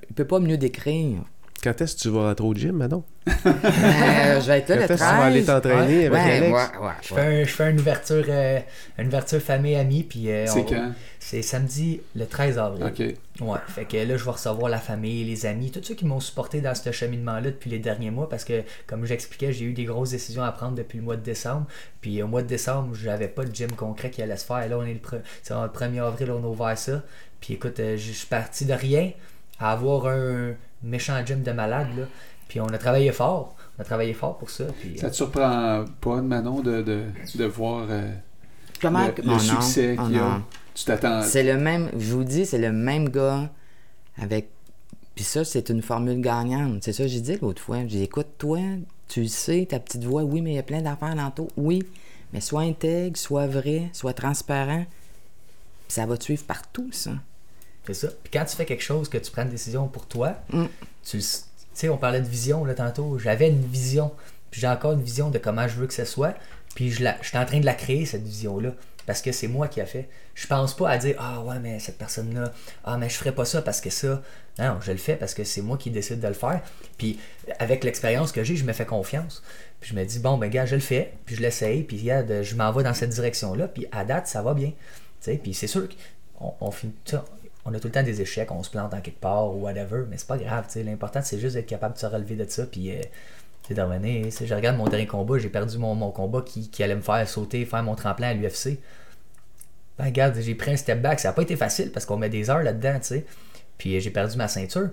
il peut pas mieux décrire. Quand est-ce que tu vas rentrer au gym, maintenant? Euh, je vais être là Quand le est-ce que 13. tu vas aller t'entraîner avec ouais, Alex? ouais, ouais, Je ouais. fais, un- je fais une ouverture, euh, une ouverture famille-amis, puis euh, C'est quand? C'est samedi le 13 avril. Ok. Ouais, fait que là, je vais recevoir la famille, les amis, tous ceux qui m'ont supporté dans ce cheminement-là depuis les derniers mois parce que, comme j'expliquais, j'ai eu des grosses décisions à prendre depuis le mois de décembre. Puis au mois de décembre, j'avais pas de gym concret qui allait se faire. Là, on est le, pre- le 1er avril, on a ouvert ça. Puis écoute, euh, je suis parti de rien à avoir un méchant gym de malade. Là. Puis on a travaillé fort. On a travaillé fort pour ça. Puis, Ça te surprend pas, Manon, de, de, de voir euh, Comment le, oh succès oh qu'il y a? Tu t'attends. C'est le même, je vous dis, c'est le même gars avec. Puis ça, c'est une formule gagnante. C'est ça que j'ai dit l'autre fois. J'ai dit, écoute, toi, tu le sais, ta petite voix, oui, mais il y a plein d'affaires l'entour. Oui, mais sois intègre, sois vrai, sois transparent. Puis ça va te suivre partout, ça. C'est ça. Puis quand tu fais quelque chose, que tu prends une décision pour toi, Mm. tu sais, on parlait de vision là tantôt. J'avais une vision. Puis j'ai encore une vision de comment je veux que ce soit. Puis je, la, je suis en train de la créer, cette vision-là. Parce que c'est moi qui a fait. Je pense pas à dire Ah ouais, mais cette personne-là, ah mais je ferais pas ça parce que ça. Non, je le fais parce que c'est moi qui décide de le faire. Puis avec l'expérience que j'ai, je me fais confiance. Puis je me dis, bon, ben gars, je le fais, puis je l'essaye, puis regarde, je m'en vais dans cette direction-là, puis à date, ça va bien. Puis c'est sûr qu'on on finit on a tout le temps des échecs, on se plante en quelque part ou whatever, mais c'est pas grave, tu. L'important, c'est juste d'être capable de se relever de ça, puis euh, de revenir. Je regarde mon dernier combat, j'ai perdu mon, mon combat qui, allait me faire sauter, faire mon tremplin à l'UFC. Ben, regarde, j'ai pris un step back. Ça n'a pas été facile parce qu'on met des heures là-dedans, tu. Puis euh, j'ai perdu ma ceinture.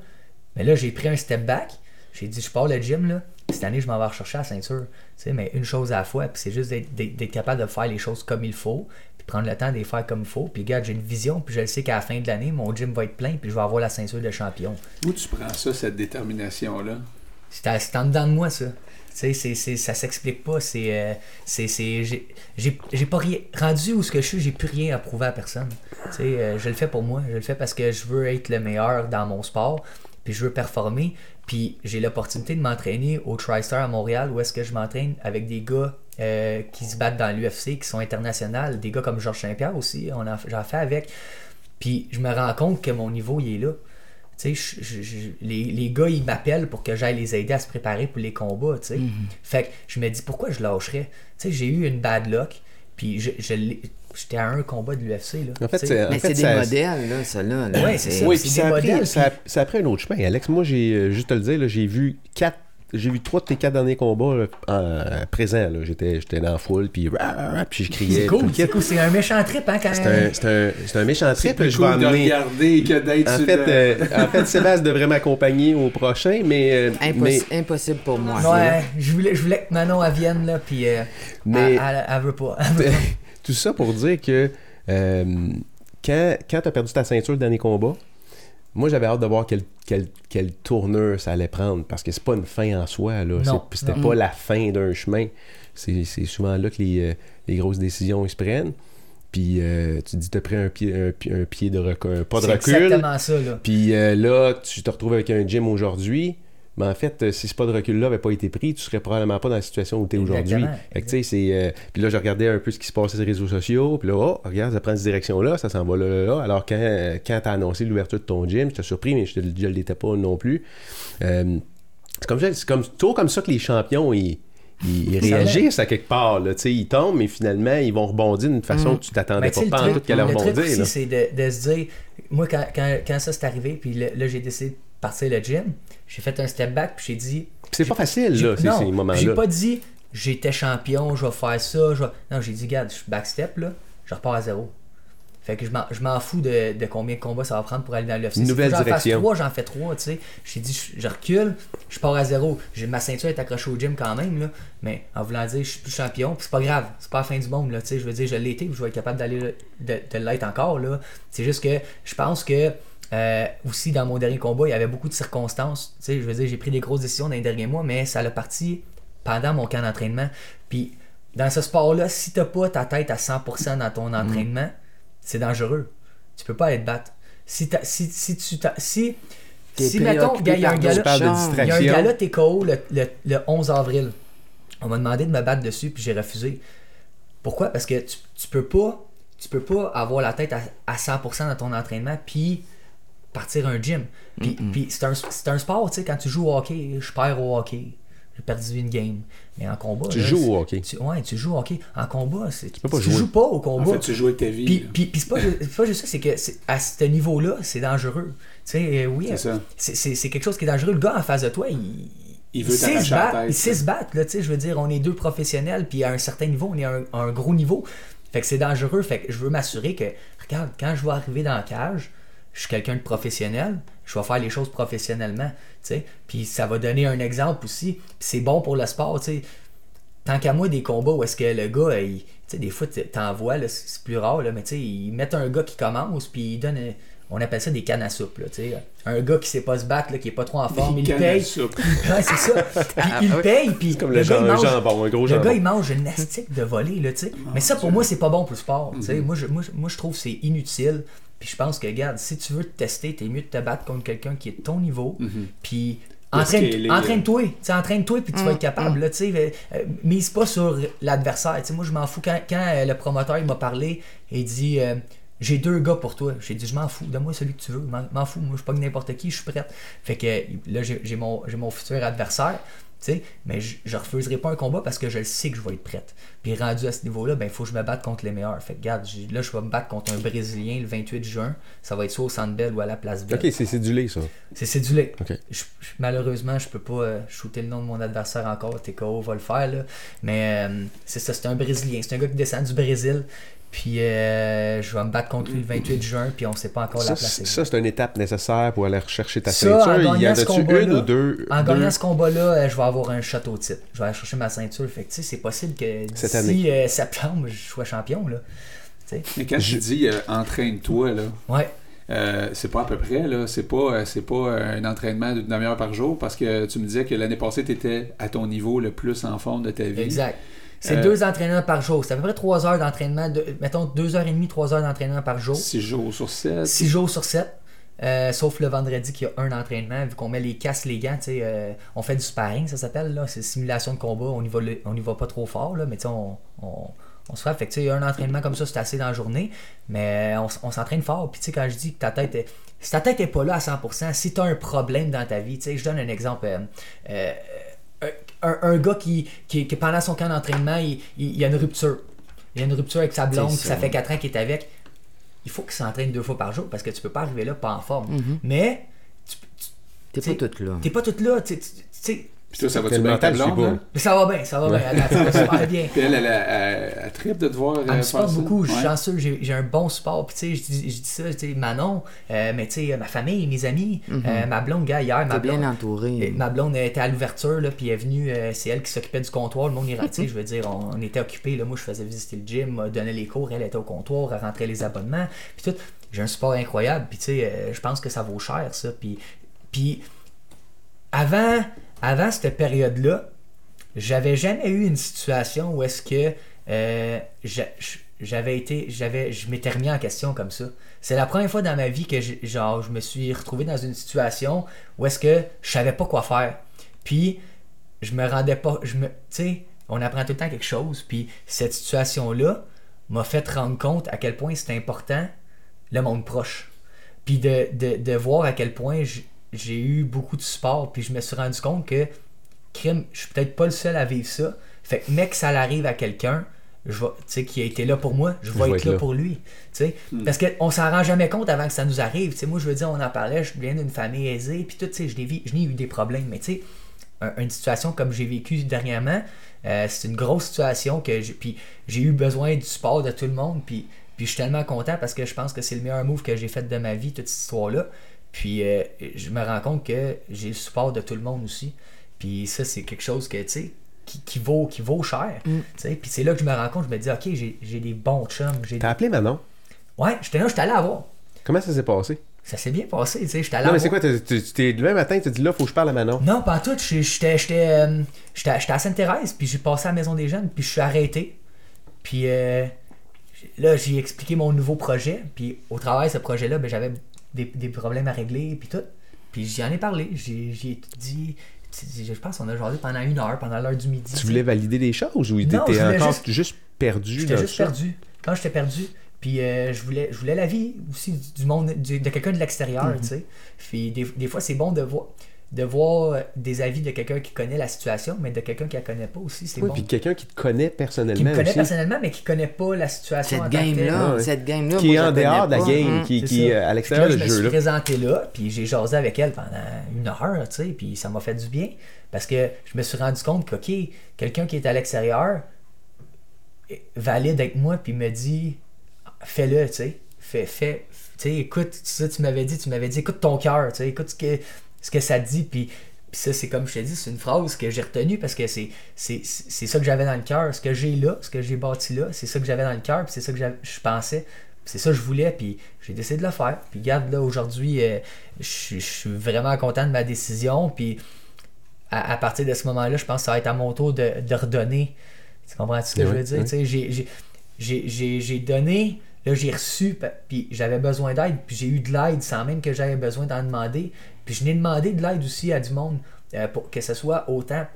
Mais là, j'ai pris un step back. J'ai dit, je pars le gym, là. Cette année, je m'en vais rechercher la ceinture. Tu sais, mais une chose à la fois. Puis c'est juste d'être- capable de faire les choses comme il faut. Puis prendre le temps de les faire comme il faut. Puis regarde, j'ai une vision. Puis je le sais qu'à la fin de l'année, mon gym va être plein. Puis je vais avoir la ceinture de champion. Où tu prends ça, cette détermination-là? C'est en dedans de moi, ça. Tu sais, ça s'explique pas. C'est, euh, c'est, j'ai pas rien. Rendu où ce que je suis, j'ai plus rien à prouver à personne. Tu sais, euh, je le fais pour moi. Je le fais parce que je veux être le meilleur dans mon sport. Puis je veux performer. Puis j'ai l'opportunité de m'entraîner au TriStar à Montréal où est-ce que je m'entraîne avec des gars euh, qui se battent dans l'UFC, qui sont internationaux. Des gars comme Georges Saint-Pierre aussi. On j'en fais avec. Puis je me rends compte que mon niveau, il est là. Tu sais, je- je- je- les, les gars, ils m'appellent pour que j'aille les aider à se préparer pour les combats, tu sais. Fait que je me dis, pourquoi je lâcherais? Tu sais, j'ai eu une bad luck, puis je, j'étais à un combat de l'UFC, là. En fait, c'est- en Mais fait, c'est des ça- modèles, là, ça, là. là. Ouais, c'est ça. Oui, c'est puis des ça, a pris- ça, a- puis- ça a pris un autre chemin. Alex, moi, j'ai euh, juste te le dire, là, j'ai vu quatre. J'ai vu trois de tes quatre derniers combats là, en- présents. là. J'étais, j'étais dans la foule, puis, rah, rah, rah, puis je criais. C'est cool, c'est cool. C'est un méchant trip, hein, quand C'est un, c'est un- c'est un méchant trip. plus Je vais cool de regarder que d'être En sur fait, le- euh, en fait, Sébastien devrait m'accompagner au prochain, mais. euh, mais Impossible pour moi. Ouais, je voulais, je voulais que Manon elle vienne, là, puis euh, Mais- elle, elle- elle veut pas. Elle veut pas. tout ça pour dire que euh, quand, quand tu as perdu ta ceinture le dernier combat, moi j'avais hâte de voir quelle, quelle, quelle tournure ça allait prendre parce que c'est pas une fin en soi. Là. C'était pas la fin d'un chemin. C'est c'est souvent là que les, euh, les grosses décisions ils se prennent. Puis euh, tu te dis, tu as pris un pied, un, pi- un pied de recul, un pas de C'est recul. exactement ça, là. Puis euh, là, tu te retrouves avec un gym aujourd'hui. Mais en fait, euh, si ce pas de recul-là n'avait pas été pris, tu serais probablement pas dans la situation où tu es aujourd'hui. Euh, puis là, je regardais un peu ce qui se passait sur les réseaux sociaux. Puis là, oh, regarde, ça prend cette direction-là, ça s'en va là, là, là. Alors, quand, euh, quand tu as annoncé l'ouverture de ton gym, j'étais surpris, mais je ne l'étais pas non plus. Euh, c'est comme, ça- c'est comme, toujours comme ça que les champions, ils, ils, réagissent à quelque part. Là. Ils tombent, mais finalement, ils vont rebondir d'une façon Mm. que tu t'attendais Ben, pas, en tout qu'elle le rebondir. c'est de, de se dire, moi, quand, quand, quand ça s'est arrivé, puis là, j'ai décidé de partir le gym, j'ai fait un step back, puis j'ai dit. Puis c'est pas facile, là, non, ces moments-là. J'ai pas dit, j'étais champion, je vais faire ça. Je vais... Non, j'ai dit, regarde, je suis backstep, là, je repars à zéro. Fait que je m'en- fous de, de combien de combats ça va prendre pour aller dans l'UFC. Nouvelle faut que j'en direction. trois, j'en fais trois, tu sais. J'ai dit, je, je recule, je pars à zéro. Ma ceinture est accrochée au gym quand même, là. Mais en voulant dire, je suis plus champion, puis c'est pas grave, c'est pas la fin du monde, là, tu sais. Je veux dire, je l'ai été, puis je vais être capable d'aller le- de, de l'être encore, là. C'est juste que je pense que euh, aussi dans mon dernier combat, il y avait beaucoup de circonstances. Tu sais, je veux dire, j'ai pris des grosses décisions dans les derniers mois, mais ça l'a parti pendant mon camp d'entraînement. Puis dans ce sport-là, si t'as pas ta tête à 100% dans ton entraînement, c'est dangereux. Tu peux pas être battre. Si, si, si tu t'as- si, si mettons, il y il y a un distraction. gars-là, t'es KO le, le, le 11 avril. On m'a demandé de me battre dessus, puis j'ai refusé. Pourquoi? Parce que tu, tu peux pas tu peux pas avoir la tête à, à 100% dans ton entraînement, puis partir un gym. Puis, puis c'est un, c'est un sport, tu sais, quand tu joues au hockey, je perds au hockey. J'ai perdu une game. Mais en combat. Tu là, joues au hockey. tu- ouais, tu joues au hockey. En combat, c'est, tu, peux pas jouer. joues pas au En combat. fait, tu joues avec ta vie. Puis, puis, puis c'est pas, pas juste ça, c'est que c'est- à ce niveau-là, c'est dangereux. Tu sais, euh, oui, C'est ça. c'est, quelque chose qui est dangereux. Le gars en face de toi, il, Il veut sait se battre. tête, Il sait se battre, là, tu sais, je veux dire, on est deux professionnels, puis à un certain niveau, on est à un, à un gros niveau. Fait que c'est dangereux. Fait que je veux m'assurer que, regarde, quand je vais arriver dans la cage, je suis quelqu'un de professionnel, je vais faire les choses professionnellement, tu sais. Puis ça va donner un exemple aussi. Puis c'est bon pour le sport, tu sais tant qu'à moi, des combats où est-ce que le gars, il- tu sais, des fois, t- t'en vois, là, c'est plus rare, là, mais tu sais, ils mettent un gars qui commence, puis ils donnent, un- on appelle ça des cannes à soupe, là, tu sais. Un gars qui sait pas se battre, là, qui est pas trop en forme, il paye. Ouais, c'est ça. Puis il ouais. paye, puis Comme le, le, gars, il mange, jambon, un gros le gars, il mange une astique de volée, là, tu sais. Mais ça, pour moi, c'est pas bon pour le sport, tu sais. Moi, je, moi, je- moi, je trouve que c'est inutile. Puis je pense que, regarde, si tu veux te tester, t'es mieux de te battre contre quelqu'un qui est de ton niveau. Puis Pas entraîne- scaler, entraîne-toi. Sais, entraîne-toi, puis tu Mm, vas être capable. Là, tu sais, euh, mise pas sur l'adversaire. Tu sais, moi, je m'en fous. Quand, quand, euh, le promoteur il m'a parlé, il dit euh, J'ai deux gars pour toi. J'ai dit Je m'en fous. Donne-moi celui que tu veux. M'en m'en fous. Moi, je suis pas n'importe qui. Je suis prête. Fait que là, j'ai j'ai mon, j'ai mon futur adversaire. Mais je, je refuserai pas un combat parce que je le sais que je vais être prête. Puis rendu à ce niveau-là, ben il faut que je me batte contre les meilleurs. Fait que regarde, là je vais me battre contre un Brésilien le 28 juin. Ça va être soit au Centre Bell ou à la Place Bell. Ok, c'est cédulé, ça. C'est cédulé. Ok. Je- je- malheureusement, je peux pas euh, shooter le nom de mon adversaire encore. TKO va le faire, là. Mais euh, c'est ça, c'est un Brésilien. C'est un gars qui descend du Brésil. Puis euh, je vais me battre contre lui le 28 juin. Puis on sait pas encore Ça, la place. c'est- exacte. ça, c'est une étape nécessaire pour aller rechercher ta Ça, ceinture. Il y en a-tu une ou deux? En deux? gagnant ce combat-là, euh, je vais avoir un shot au titre. Je vais aller chercher ma ceinture. Fait que, c'est possible que d'ici euh, septembre, je sois champion, là. Mais quand Je- tu dis euh, entraîne-toi, là, Ouais. euh, c'est pas à peu près, là. C'est pas, euh, c'est pas un entraînement d'une demi-heure par jour parce que tu me disais que l'année passée, tu étais à ton niveau le plus en forme de ta vie. Exact. C'est Euh, deux entraînements par jour. C'est à peu près trois heures d'entraînement. de- mettons deux heures et demie, trois heures d'entraînement par jour. Six jours sur sept. Six jours sur sept. Euh, sauf le vendredi qui a un entraînement, vu qu'on met les casques, les gants, tu sais, euh, on fait du sparring, ça s'appelle, là, c'est simulation de combat, on y va, le- on y va pas trop fort, là, mais tu sais, on, on, on se frappe, fait que un entraînement comme ça, c'est assez dans la journée, mais on, s- on s'entraîne fort, puis tu sais, quand je dis que ta tête est, si ta tête est pas là à 100%, si tu as un problème dans ta vie, tu sais, je donne un exemple, euh, euh, un, un gars qui, qui, qui, pendant son camp d'entraînement, il, il, il y a une rupture, il y a une rupture avec sa blonde, ça fait 4 ans qu'il est avec, il faut qu'il s'entraîne deux fois par jour parce que tu peux pas arriver là pas en forme. Mhm. Mais T'es T'sais, pas toute là. t'es pas toute là. tu- tu- tu sais, Puis toi, ça va-tu bien ta blonde, là? ça va bien, ça va bien. Elle, elle va super bien. Puis elle, elle, elle, elle, elle tripe de te voir Elle euh, me faire supporte ça. beaucoup, je suis chanceux, j'ai j'ai un bon support. Puis tu sais, je dis, je dis ça, tu sais, Manon, euh, mais tu sais, ma famille, mes amis, euh, ma blonde, gars, hier, ma bien blonde. entouré. Et Ma blonde était à l'ouverture, là, puis elle est venue, euh, c'est elle qui s'occupait du comptoir. Le monde est tu sais, je veux dire, on, on était occupés. Là, moi, je faisais visiter le gym, euh, donnais les cours, elle était au comptoir, elle rentrait les abonnements, puis tout. J'ai un support incroyable, puis tu sais, euh, je pense que ça vaut cher, ça. Puis, puis avant, avant cette période-là, j'avais jamais eu une situation où est-ce que euh, j'a- j'avais été, j'avais, je m'étais remis en question comme ça. C'est la première fois dans ma vie que j'ai- genre, je me suis retrouvé dans une situation où est-ce que je savais pas quoi faire. Puis, je me rendais pas, je me, tu sais, on apprend tout le temps quelque chose. Puis, cette situation-là m'a fait rendre compte à quel point c'est important le monde proche. Puis de, de, de voir à quel point j- j'ai eu beaucoup de support. Puis je me suis rendu compte que, crime, je suis peut-être pas le seul à vivre ça. Fait que, mec, ça l'arrive à quelqu'un, je vais, tu sais, qui a été là pour moi, je vais être, là, pour lui. tu sais. Parce qu'on s'en rend jamais compte avant que ça nous arrive. Tu sais, moi, je veux dire, on en parlait, je viens d'une famille aisée, puis tout, tu sais, je n'ai vi- je n'ai eu des problèmes. Mais tu sais, un- une situation comme j'ai vécu dernièrement, euh, c'est une grosse situation que j'ai, puis j'ai eu besoin du support de tout le monde, puis Puis je suis tellement content parce que je pense que c'est le meilleur move que j'ai fait de ma vie, toute cette histoire-là. Puis euh, je me rends compte que j'ai le support de tout le monde aussi. Puis ça, c'est quelque chose que, tu sais, qui, qui vaut, qui vaut cher. Mm. tu sais. Puis c'est là que je me rends compte, je me dis, OK, j'ai j'ai des bons chums. T'as appelé Manon. Ouais, j'étais là, j'étais allé à voir. Comment ça s'est passé? Ça s'est bien passé, tu sais, j'étais allé Non, mais c'est quoi? Tu t'es un matin, tu t'es dit là, faut que je parle à Manon. Non, pas en tout. J'étais j'étais- j'étais, euh, j'étais- à Sainte-Thérèse, puis j'ai passé à la Maison des Jeunes, puis je suis arrêté. Puis euh, là, j'ai expliqué mon nouveau projet, puis au travail de ce projet-là, ben, j'avais des, des problèmes à régler, puis tout. Puis j'en ai parlé. J'ai j'ai dit. Je pense qu'on a jasé pendant une heure, pendant l'heure du midi. Tu voulais valider des choses ou t'étais encore juste- juste, perdu J'étais juste ça? perdu. Quand j'étais perdu, puis euh, je, voulais, je voulais la vie aussi du monde, du- de quelqu'un de l'extérieur, Mhm. tu sais. Puis des, des fois, c'est bon de voir, de voir des avis de quelqu'un qui connaît la situation, mais de quelqu'un qui la connaît pas aussi, c'est Oui, bon. puis quelqu'un qui te connaît Qui personnellement me connaît aussi. personnellement, mais qui connaît pas la situation Cette game-là, ouais. cette game-là. Qui est en dehors de la game, Hum. qui, qui est ça. à l'extérieur là, ce je me suis présenté là, puis j'ai jasé avec elle pendant une heure, tu sais, puis ça m'a fait du bien. Parce que je me suis rendu compte que, OK, quelqu'un qui est à l'extérieur valide avec moi, puis me dit, fais-le, tu sais. Fais, fais, tu sais, écoute, ça, tu m'avais dit, tu m'avais dit, écoute ton cœur, tu sais, écoute ce que, ce que ça dit, puis. puis ça, c'est comme je t'ai dit, c'est une phrase que j'ai retenue parce que c'est, c'est, c'est ça que j'avais dans le cœur. Ce que j'ai là, ce que j'ai bâti là, c'est ça que j'avais dans le cœur, puis c'est ça que je pensais. C'est ça que je voulais, puis j'ai décidé de le faire. Puis regarde, là, aujourd'hui, euh, je suis- je suis vraiment content de ma décision. Puis à, à partir de ce moment-là, je pense que ça va être à mon tour de, de redonner. Tu comprends ce que Oui, je veux dire? oui. Tu sais, j'ai- j'ai- j'ai- J'ai donné, là, j'ai reçu, puis j'avais besoin d'aide, puis j'ai eu de l'aide sans même que j'avais besoin d'en demander. Puis je n'ai demandé de l'aide aussi à du monde, euh, pour que ce soit autant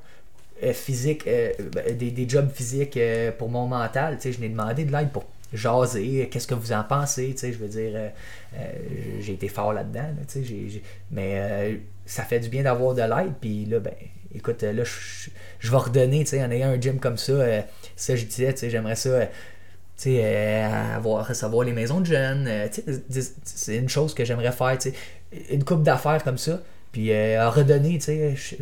euh, physique, euh, ben, des, des jobs physiques pour mon mental. Je n'ai demandé de l'aide pour jaser, qu'est-ce que vous en pensez, je veux dire, j'ai été fort là-dedans, mais ça fait du bien d'avoir de l'aide, puis là, ben, écoute, là, je, vais redonner, en ayant un gym comme ça, ça, je disais, j'aimerais ça, avoir, recevoir les maisons de jeunes, c'est une chose que j'aimerais faire, une coupe d'affaires comme ça, puis euh, à redonner, tu sais, je-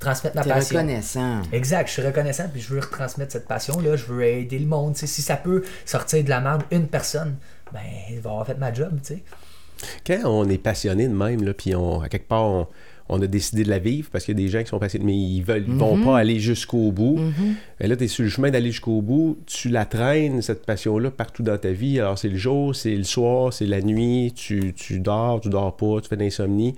transmettre ma T'es passion. reconnaissant. Exact, je suis reconnaissant puis je veux retransmettre cette passion-là, je veux aider le monde. tu sais. Si ça peut sortir de la merde une personne, ben il va avoir fait ma job, tu sais. Quand on est passionné de même, là, puis on, à quelque part, on, on a décidé de la vivre parce qu'il y a des gens qui sont passionnés, mais ils veulent, ils vont pas aller jusqu'au bout. Et là, tu es sur le chemin d'aller jusqu'au bout. Tu la traînes, cette passion-là, partout dans ta vie. Alors, c'est le jour, c'est le soir, c'est la nuit. Tu, tu dors, tu dors pas, tu fais de l'insomnie.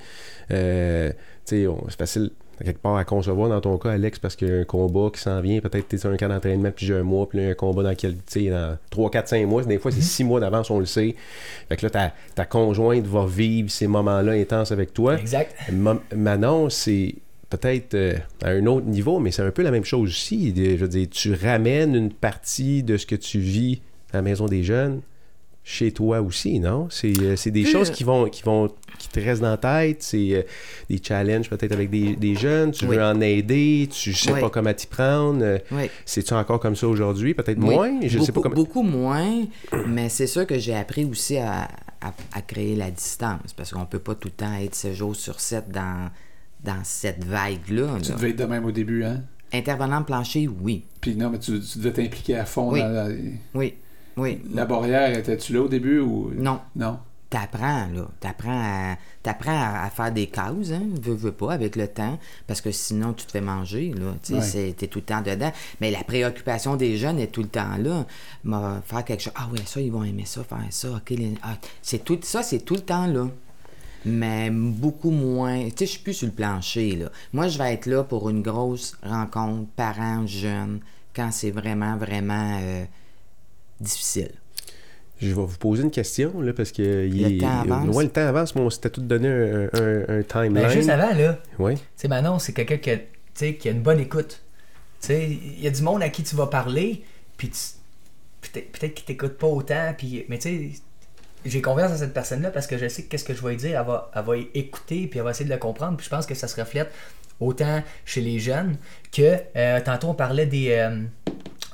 Euh, tu sais, on- c'est facile quelque part à concevoir dans ton cas, Alex, parce qu'il y a un combat qui s'en vient. Peut-être que tu es sur un camp d'entraînement depuis un mois, puis là, il y a un combat dans quel, tu sais, dans 3, 4, 5 mois. Des fois, c'est 6 mois d'avance, on le sait. Fait que là, ta, ta conjointe va vivre ces moments-là intenses avec toi. Exact. Ma- Manon, c'est peut-être euh, à un autre niveau, mais c'est un peu la même chose aussi. Je veux dire, tu ramènes une partie de ce que tu vis à la maison des jeunes chez toi aussi, non? C'est euh, c'est des Puis, choses euh, qui vont qui vont qui te restent dans la tête, c'est euh, des challenges peut-être avec des, des jeunes, tu Oui. veux en aider, tu sais Oui. pas comment t'y prendre. euh, Oui. C'est-tu encore comme ça aujourd'hui? Peut-être Oui, moins? Je sais pas beaucoup, comment. beaucoup moins, mais c'est sûr que j'ai appris aussi à, à- à créer la distance parce qu'on peut pas tout le temps être 7 jours sur 7 dans, dans cette vague-là. Tu là. devais être de même au début, hein? Intervenant plancher, oui. Puis non, mais tu, tu devais t'impliquer à fond Oui. dans la, Oui. Oui. la barrière. Étais-tu là au début ou? Non. Non. T'apprends, là. T'apprends à, t'apprends à, à faire des causes, hein? Veux, veux pas, avec le temps. Parce que sinon, tu te fais manger, là. Tu sais, Ouais. t'es tout le temps dedans. Mais la préoccupation des jeunes est tout le temps là. M'a- faire quelque chose. Ah oui, ça, ils vont aimer ça, faire ça. OK, les- ah, c'est tout, ça, c'est tout le temps là. Mais beaucoup moins. Tu sais, je suis plus sur le plancher, là. Moi, je vais être là pour une grosse rencontre, parents, jeunes, quand c'est vraiment, vraiment euh, difficile. Je vais vous poser une question, là, parce que il Le est- temps avance. Ouais, le temps avance, mais on s'était tout donné un, un, un timeline. Ben, juste avant, là, Ouais. tu sais, Manon, c'est quelqu'un qui a, tu sais, qui a une bonne écoute. Tu sais, il y a du monde à qui tu vas parler, puis tu- peut-être peut-être qu'il t'écoute pas autant, puis, mais tu sais, j'ai confiance à cette personne-là parce que je sais que qu'est-ce que je vais lui dire, elle va, elle va écouter, puis elle va essayer de le comprendre, puis je pense que ça se reflète autant chez les jeunes que, euh, tantôt on parlait des, euh,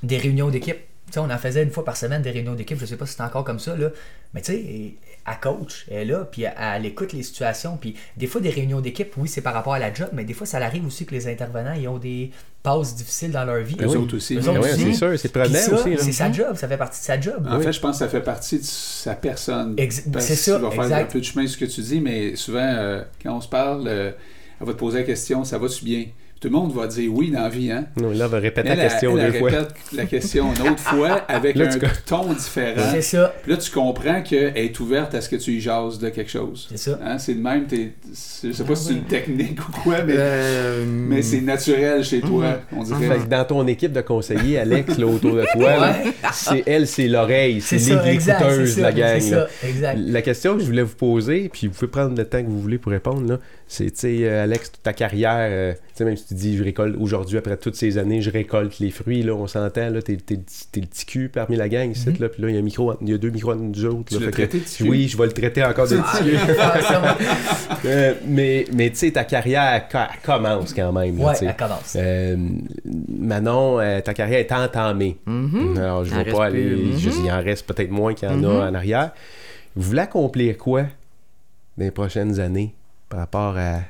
des réunions d'équipe. Sais, on en faisait une fois par semaine des réunions d'équipe, je sais pas si c'est encore comme ça, là. Mais tu sais, à coach, elle est là, puis elle, elle écoute les situations. Puis des fois, des réunions d'équipe, oui, c'est par rapport à la job, mais des fois, ça arrive aussi que les intervenants, ils ont des passes difficiles dans leur vie. Eux autres aussi. Eux autres ouais, aussi. c'est sûr, c'est prenant Puis ça, aussi. C'est sa job, ça fait partie de sa job. En fait, je pense que ça fait partie de sa personne. C'est ça, Tu vas faire exact. un peu de chemin ce que tu dis, mais souvent, euh, quand on se parle, euh, elle va te poser la question ça va-tu bien? Tout le monde va dire oui dans la vie, hein Non, là, on va répéter la question elle, deux elle fois. répète la question une autre fois avec Là, un tu- ton différent. C'est ça. Puis là, tu comprends qu'elle est ouverte à ce que tu y jases de quelque chose. C'est ça. Hein, c'est de même, t'es- c'est- je sais pas si c'est une technique ou quoi, mais, Euh, mais c'est naturel chez toi, on Fait dirait. que dans ton équipe de conseillers, Alex, là, autour de toi, Ouais. c'est elle, c'est l'oreille, c'est l'écouteuse de la gang. ça, exact. La question que je voulais vous poser, puis vous pouvez prendre le temps que vous voulez pour répondre, là, c'est, tu sais, euh, Alex, ta carrière, euh, tu sais, même si tu dis, je récolte aujourd'hui, après toutes ces années, je récolte les fruits, là, on s'entend, là, t'es, t'es, t'es le petit cul parmi la gang ici, là, puis là, il y a, un micro, il y a deux micros entre nous autres. Tu là, l'as que- traité de? Oui, je vais le traiter encore de petit. Euh, mais, mais tu sais, ta carrière, elle, commence quand même. sais. elle commence. Euh, Manon, euh, ta carrière est entamée. Mhm. Alors, je ne vais pas aller. je- Mhm. il en reste peut-être moins qu'il y en Mhm. a en arrière. Vous voulez accomplir quoi dans les prochaines années par rapport à,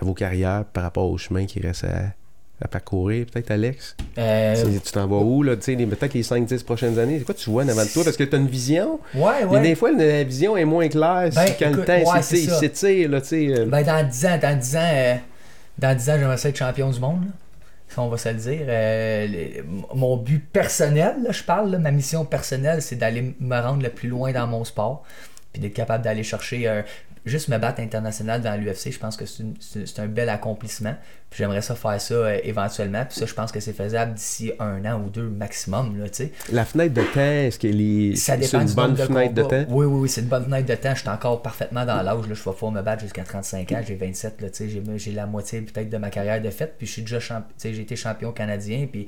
à vos carrières, par rapport au chemin qui reste à, à parcourir, peut-être, Alex? Euh, Tu- t'en vas où, là? Tu sais, les- peut-être les 5-10 prochaines années C'est quoi tu vois en avant de toi? Parce que tu as une vision. ouais, Mais ouais. des fois, la vision est moins claire. Ben, quand le temps ouais, s'étire, là, tu sais. euh, Ben, dans 10 ans, dans 10 ans, euh, dans 10 ans, j'aimerais être champion du monde. là. Ça, on va se le dire. Euh, les- mon but personnel, là, je parle, là, ma mission personnelle, c'est d'aller me rendre le plus loin dans mon sport. Puis d'être capable d'aller chercher un- juste me battre international dans l'UFC. Je pense que c'est un bel accomplissement. Puis j'aimerais ça faire ça euh, éventuellement. Puis ça, je pense que c'est faisable d'ici un an ou deux maximum. Là. La fenêtre de temps, est-ce qu'elle est. Ça c'est dépend une du bonne de fenêtre de temps? Oui, oui, oui, c'est une bonne fenêtre de temps. Je suis encore parfaitement dans l'âge. Je vais pouvoir me battre jusqu'à 35 ans. J'ai 27. Là, tu sais, j'ai, la moitié peut-être de ma carrière de faite. Puis je suis déjà champ- j'ai été champion canadien. Puis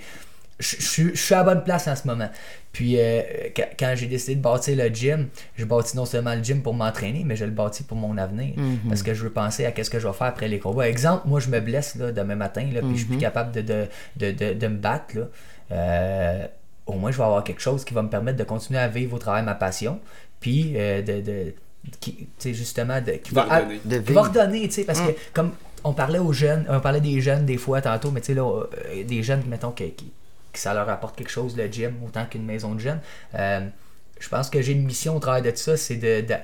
je, je suis- je suis à la bonne place en ce moment. Puis euh, quand, quand j'ai décidé de bâtir le gym, je bâtis non seulement le gym pour m'entraîner, mais je le bâtis pour mon avenir. Parce que je veux penser à qu'est-ce que je vais faire après les combats. Exemple, moi je me blesse là, demain matin, là, puis je suis plus capable de, de, de, de, de me battre. Là. Euh, au moins je vais avoir quelque chose qui va me permettre de continuer à vivre au travail ma passion. Puis euh, de, de qui, tu sais, justement, de, qui Va va, redonner. De qui va vivre. redonner, tu sais, parce que comme on parlait aux jeunes, on parlait des jeunes des fois tantôt, mais tu sais, là, euh, des jeunes, mettons, qui, qui- que ça leur apporte quelque chose, le gym, autant qu'une maison de jeunes. Euh, je pense que j'ai une mission au travers de ça, c'est de, de-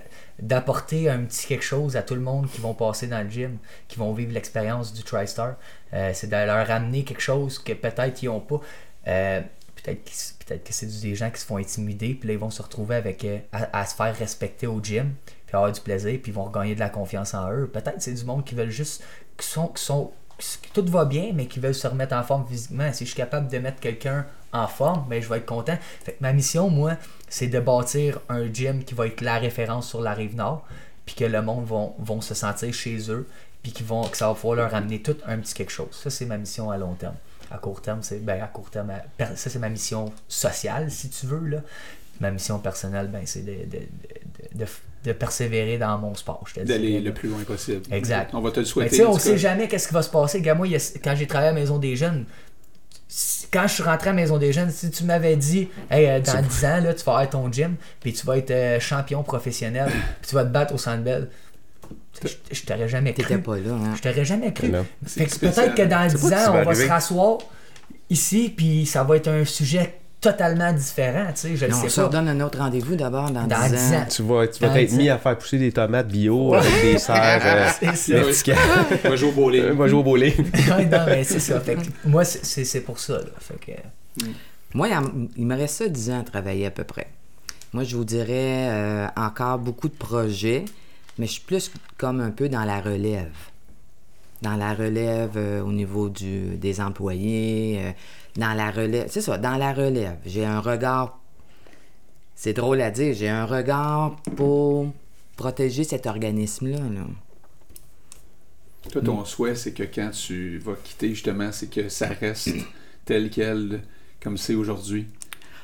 d'apporter un petit quelque chose à tout le monde qui vont passer dans le gym, qui vont vivre l'expérience du TriStar. Euh, c'est de leur amener quelque chose que peut-être ils n'ont pas. Euh, peut-être, peut-être que c'est des gens qui se font intimider, puis là ils vont se retrouver avec euh, à, se faire respecter au gym, puis avoir du plaisir, puis ils vont regagner de la confiance en eux. Peut-être c'est du monde qui veulent juste, qui sont, qui sont que tout va bien, mais qui veulent se remettre en forme physiquement. Si je suis capable de mettre quelqu'un en forme, ben, je vais être content. Fait que ma mission, moi, c'est de bâtir un gym qui va être la référence sur la rive nord, puis que le monde vont, vont se sentir chez eux, puis qu'ils vont, que ça va pouvoir leur amener tout un petit quelque chose. Ça, c'est ma mission à long terme. À court terme, c'est ben, à court terme, ça c'est ma mission sociale, si tu veux. Là. Ma mission personnelle, ben, c'est de, de, de, de- de persévérer dans mon sport. D'aller le plus loin possible. Exact. On va te le souhaiter. tu sais, en on tout sait jamais qu'est-ce qui va se passer. Gars, moi, quand j'ai travaillé à la Maison des Jeunes, quand je suis rentré à la Maison des Jeunes, si tu m'avais dit, hey, euh, dans 10 ans, là, tu vas avoir ton gym, puis tu vas être euh, champion professionnel, puis tu vas te battre au Centre Bell, je, je t'aurais jamais cru. T'étais pas là, hein? Je t'aurais jamais cru. Peut-être que dans C'est 10 pas que ans, on va se rasseoir ici, puis ça va être un sujet totalement différent, tu sais, je le on se pas. redonne un autre rendez-vous d'abord dans, Dans 10 10 ans. ans. Tu vas, tu vas Dans être mis à faire pousser des tomates bio avec des serres euh, C'est ça. verticales. On va jouer au bowling. On va jouer au bowling. Non, mais c'est ça. Fait que moi, c'est- pour ça. Là. Fait que, Moi, il me reste ça 10 ans à travailler à peu près. Moi, je vous dirais euh, encore beaucoup de projets, mais je suis plus comme un peu dans la relève. Dans la relève euh, au niveau du, des employés, euh, dans la relève. C'est ça, dans la relève. J'ai un regard. C'est drôle à dire, j'ai un regard pour protéger cet organisme-là. là. Toi, ton souhait, c'est que quand tu vas quitter, justement, c'est que ça reste tel quel, comme c'est aujourd'hui.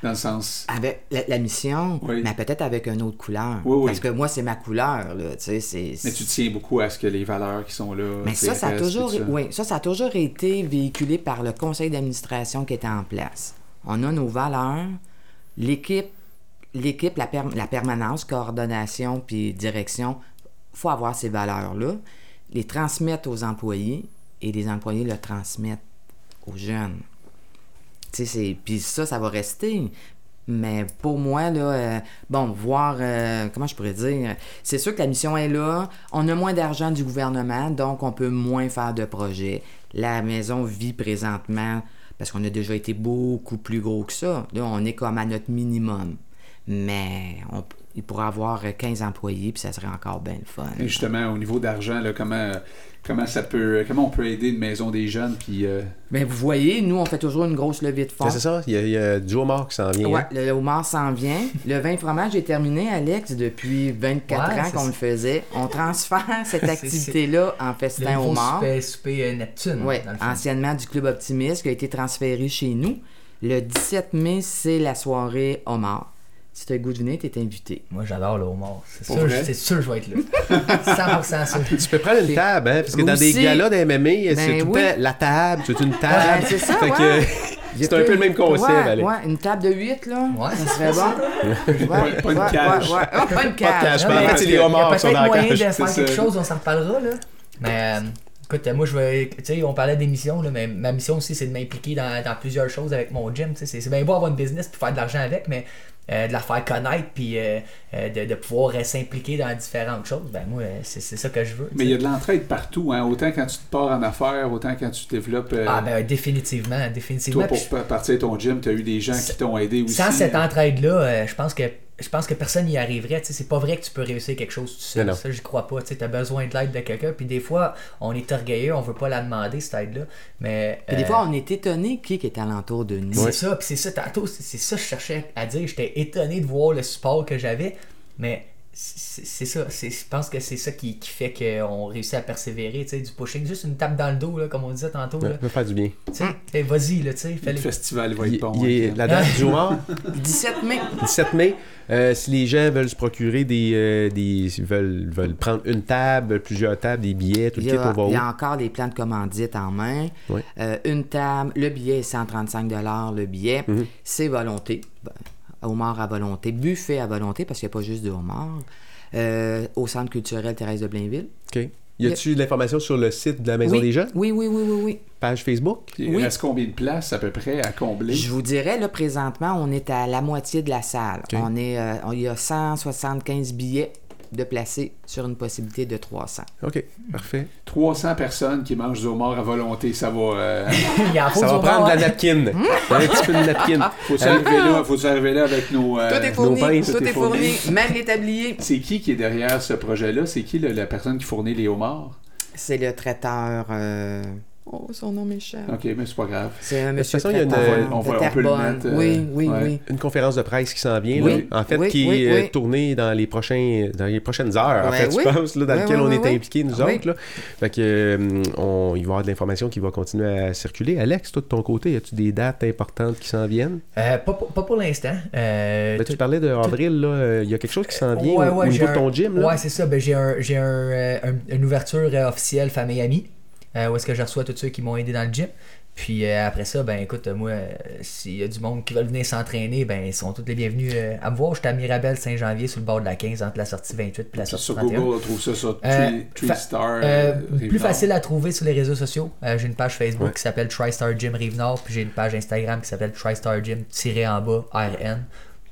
Dans le sens. Avec la, la mission, Oui. mais peut-être avec une autre couleur. Oui, oui. Parce que moi, c'est ma couleur, là. Tu sais, c'est. Mais tu tiens beaucoup à ce que les valeurs qui sont là. Mais ça, ça a toujours, ça. oui, ça, ça a toujours été véhiculé par le conseil d'administration qui était en place. On a nos valeurs, l'équipe, l'équipe, la, per- la permanence, coordination puis direction, faut avoir ces valeurs-là, les transmettre aux employés et les employés le transmettent aux jeunes. Puis ça, ça va rester. Mais pour moi, là, euh, bon, voir, euh, comment je pourrais dire, c'est sûr que la mission est là. On a moins d'argent du gouvernement, donc on peut moins faire de projets. La maison vit présentement, parce qu'on a déjà été beaucoup plus gros que ça. Là, on est comme à notre minimum. Mais on, il pourrait avoir 15 employés, puis ça serait encore bien le fun. Et justement, au niveau d'argent, comment, comment ça peut, comment on peut aider une maison des jeunes, puis euh, Ben, vous voyez, nous, on fait toujours une grosse levée de fonds. Ouais, c'est ça, il y, a, il y a du homard qui s'en vient. Ouais, hein. le homard s'en vient. Le vin fromage est terminé, Alex, depuis 24 Ouais, ans qu'on le faisait. On transfère cette C'est- activité-là en Le festin nouveau homard. souper, souper, euh, Neptune. Dans le fond. anciennement du Club Optimiste, qui a été transféré chez nous. Le 17 mai, c'est la soirée homard. Si tu as le goût de venir, tu es invité. Moi, j'adore le homard. C'est Pour sûr, vrai? c'est sûr que je vais être là. 100% sûr. Tu peux prendre une table, hein, parce que dans Aussi- des galas d'MMA, c'est Ben tout le oui. temps la table, c'est une table. C'est ça, Fait ouais. que J'ai c'est un peu le même concept, ouais, Alex. ouais, une table de 8, là. Ouais, ça serait bon. Ouais, Pas- pas une ouais, cage. ouais, ouais. Oh, pas une cage. cage, parce c'est les a homards qui sont peut-être dans la moyen cage, de c'est faire ça. quelque chose, on s'en reparlera, là. Mais, euh, écoute, moi, je vais. Tu sais, on parlait d'émissions, là, mais ma mission aussi, c'est de m'impliquer dans, dans plusieurs choses avec mon gym. tu sais. C'est c'est bien beau avoir une business puis faire de l'argent avec, mais euh, de la faire connaître puis euh, euh, de, de pouvoir s'impliquer dans différentes choses, ben moi, c'est ça que je veux. mais il y a de l'entraide partout, hein, autant quand tu te pars en affaires, autant quand tu développes. euh, Ah, ben, définitivement, définitivement. toi, pour pa- partir ton gym, tu as eu des gens qui t'ont aidé aussi. Sans cette entraide-là, je pense que je pense que personne n'y arriverait. Tu sais, C'est pas vrai que tu peux réussir quelque chose tout seul. Non, non. Ça, j'y crois pas. Tu as besoin de l'aide de quelqu'un. Puis des fois, on est orgueilleux, on veut pas la demander, cette aide-là. Mais. Puis des euh, fois, on est étonné qui est alentour de nous. C'est ça, puis c'est ça, tantôt, c'est ça que je cherchais à dire. J'étais étonné de voir le support que j'avais, mais c'est ça. c'est- Je pense que c'est ça qui, qui fait qu'on réussit à persévérer, tu sais, du pushing. Juste une tape dans le dos, là, comme on disait tantôt. Ouais, Là. ça peut faire du bien. Hey, vas-y, là, tu sais, Le festival va Il- être bon. il est- hein. la date du homard, 17 mai. 17 mai. Euh, si les gens veulent se procurer des. euh, des veulent, veulent prendre une table, plusieurs tables, des billets, tout Il le y, kit, a, on va il y a encore des plans de commandite en main. Oui. Euh, une table, le billet est 135 le billet. Mhm. C'est volonté. Ben, homard à volonté. Buffet à volonté, parce qu'il n'y a pas juste de homard. Euh, au Centre culturel Thérèse de Blainville. OK. Y a-tu de l'information sur le site de la Maison oui. des Jeunes? Oui, oui, oui, oui, oui. Page Facebook? Il Oui. reste combien de places à peu près à combler? Je vous dirais, là, présentement, on est à la moitié de la salle. Ok. On est, euh, il y a 175 billets de placer sur une possibilité de 300. OK, parfait. 300 personnes qui mangent du homard à volonté, ça va. euh, Ça va prendre de la napkin. Un petit peu de napkin. faut arriver là, faut arriver là avec nos. euh, tout est fourni, pains, tout, tout est fourni, même les tabliers. C'est qui qui est derrière ce projet-là? C'est qui le- la personne qui fournit les homards? C'est le traiteur. euh, Oh, son nom m'échappe. Ok, mais c'est pas grave. C'est un De toute façon, il y a une- on va- de on peut le mettre, euh, oui, oui, ouais. oui. Une conférence de presse qui s'en vient, Oui, là, en fait, oui, qui oui, est euh, oui. tournée dans les, prochains, dans les prochaines heures, en fait, oui. je pense, là, dans oui, on oui, est oui. impliqués, nous Oui. autres. Là. Fait que, euh, on, il va y avoir de l'information qui va continuer à circuler. Alex, toi, de ton côté, as-tu des dates importantes qui s'en viennent? Euh, pas, pour- pas pour l'instant. Euh, Ben, tu parlais de avril, là, euh, il y a quelque chose qui s'en vient Ouais, au, ouais, au j'ai niveau de ton gym. Là? Ouais, c'est ça. Ben, j'ai un, j'ai un, un- une ouverture officielle famille-amis. Euh, où est-ce que je reçois tous ceux qui m'ont aidé dans le gym. Puis euh, après ça, ben écoute, moi, euh, s'il y a du monde qui veut venir s'entraîner, ben ils sont tous les bienvenus euh, à me voir. J'étais à Mirabel Saint-Janvier sur le bord de la 15 entre la sortie 28 et la sortie Sur 31. Google, on trouve ça sur Tree, Tree fa- Star. Euh, plus facile à trouver sur les réseaux sociaux. J'ai une page Facebook Ouais. qui s'appelle TriStar Gym Rive-Nord, puis j'ai une page Instagram qui s'appelle TriStar Gym tiré en bas RN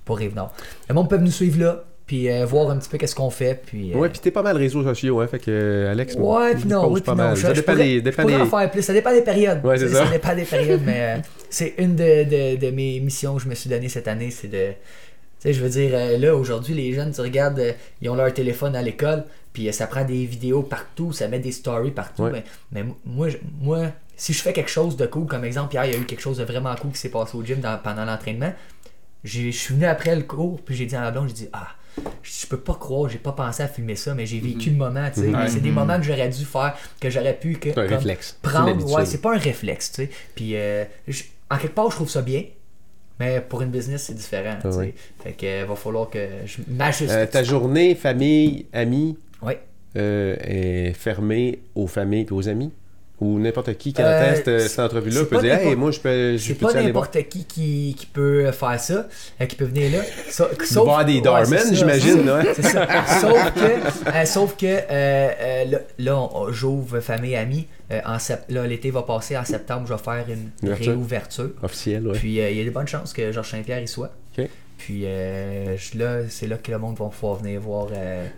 pour Rive-Nord. Le monde peut nous suivre là, puis euh, voir un petit peu qu'est-ce qu'on fait, puis. euh, Ouais, puis t'es pas mal réseaux sociaux, hein, fait que euh, Alex, Ouais, puis non, oui, pas puis non. mal. Je, ça dépend des, dépend des- en faire plus. Ça dépend des périodes. Ouais, c'est ça. Ça dépend des périodes, mais euh, c'est une de, de, de mes missions que je me suis donné cette année, c'est de. Tu sais, je veux dire, là, aujourd'hui, les jeunes, tu regardes, ils ont leur téléphone à l'école, puis ça prend des vidéos partout, ça met des stories partout. Ouais. Mais, mais moi, je- moi, si je fais quelque chose de cool, comme exemple, hier, il y a eu quelque chose de vraiment cool qui s'est passé au gym dans- pendant l'entraînement. Je suis venu après le cours, puis j'ai dit à ma blonde, j'ai dit, ah, je peux pas croire, j'ai pas pensé à filmer ça, mais j'ai vécu le moment, tu sais. Mhm. C'est des Mhm. moments que j'aurais dû faire, que j'aurais pu que, C'est un comme, réflexe. Prendre. Ouais, c'est pas un réflexe, tu sais. Puis, euh, je- en quelque part, je trouve ça bien, mais pour une business, c'est différent, tu sais. ouais. Fait que euh, va falloir que je m'ajuste. Euh, ta journée, famille, amis, Ouais. euh, est fermée aux familles et aux amis? Ou n'importe qui qui Euh, atteste euh, cette entrevue-là peut dire Hey, moi, je peux, je C'est pas n'importe qui, qui qui peut faire ça, euh, qui peut venir là. Sa- Sauf, voir des Darman, j'imagine, c'est- ça. Sauf que, euh, sauf que là, j'ouvre famille amis. En sept- là, l'été va passer. En septembre, je vais faire une Ouverture. réouverture. Officiel, ouais. Puis il y a de bonnes chances que Georges Saint-Pierre y soit. Puis je- là, c'est là que le monde va pouvoir venir voir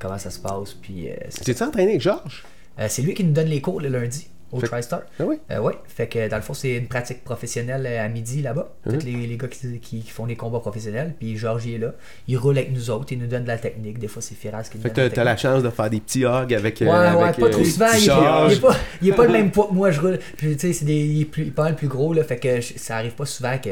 comment ça se passe. Puis T'es-tu entraîné avec Georges? C'est lui qui nous donne les cours le lundi au Fait- TriStar. Ah oui? Euh, ouais, fait que dans le fond, c'est une pratique professionnelle euh, à midi là-bas. Mhm. Tous les, les gars qui, font des combats professionnels. Puis Georges il est là. Il roule avec nous autres. Il nous donne de la technique. Des fois, c'est Firas qui nous Fait que donne t'as t'as la chance de faire des petits hogs avec. euh, Ouais, ouais, avec, pas euh, trop souvent. Il il est pas, il est pas le même poids que moi, je roule. Puis, tu sais, c'est des, il est, plus, pas mal plus gros, là. Fait que je- ça arrive pas souvent que,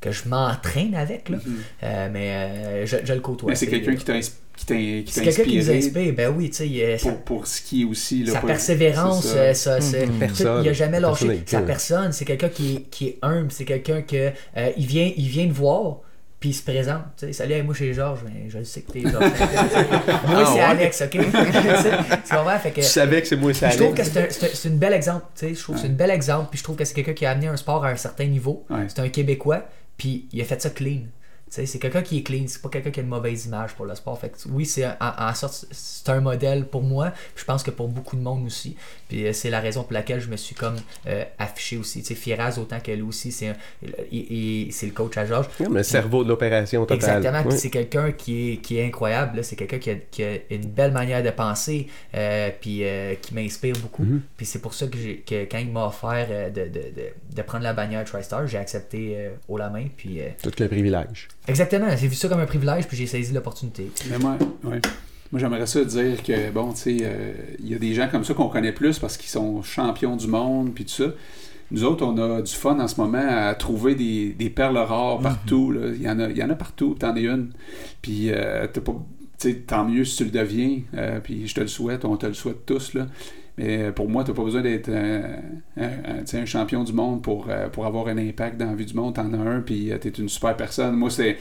que je m'entraîne avec, là. Euh, mais euh, je, je le côtoie. Mais c'est quelqu'un qui t'a ins- qui t'a qui C'est quelqu'un qui nous inspiré inspire. Ben oui, tu sais. pour, pour skier aussi. Là, sa pas- persévérance, c'est ça. euh, ça, c'est- Mhm. Personne. il n'a jamais lâché sa personne. C'est quelqu'un qui, est- qui est humble, c'est quelqu'un que euh, il vient, il vient te voir. Puis il se présente, tu sais, salut, moi c'est Georges, mais je le sais que t'es Georges. moi Ah, c'est ouais? Alex, ok? Tu comprends? Fait que, Tu savais que c'est moi, ça je trouve que c'est un, c'est un- c'est une bel exemple, tu sais, je trouve que c'est une bel exemple, puis je trouve que c'est quelqu'un qui a amené un sport à un certain niveau. Ouais. C'est un Québécois, puis il a fait ça clean. C'est quelqu'un qui est clean, c'est pas quelqu'un qui a une mauvaise image pour le sport. Fait que, oui, c'est en, sorte, c'est un modèle pour moi. Je pense que pour beaucoup de monde aussi. Puis euh, c'est la raison pour laquelle je me suis comme euh, affiché aussi. Tu sais, Firaz autant qu'elle aussi, c'est c'est le coach à Georges. Comme le cerveau de l'opération totale. Exactement, Oui. c'est quelqu'un qui est, qui est incroyable, c'est quelqu'un qui a, qui a une belle manière de penser, euh, puis euh, qui m'inspire beaucoup. Mhm. Puis c'est pour ça que, quand il m'a offert de, de, de, de prendre la bannière TriStar, j'ai accepté haut la main. Puis, Tout le privilège. Exactement, j'ai vu ça comme un privilège, puis j'ai saisi l'opportunité. Mais moi, ouais. Moi, j'aimerais ça dire que, bon, tu sais, euh, il y a des gens comme ça qu'on connaît plus parce qu'ils sont champions du monde, puis tout ça. Nous autres, on a du fun en ce moment à trouver des, des perles rares partout. là. Il, y en a, il y en a partout, t'en es une. Puis, euh, t'as pas, tant mieux si tu le deviens, euh, puis je te le souhaite, on te le souhaite tous, là. Mais euh, pour moi, tu n'as pas besoin d'être un, un- un- tu sais, un champion du monde pour, euh, pour avoir un impact dans la vie du monde. T'en as un, puis tu es une super personne. Moi, c'est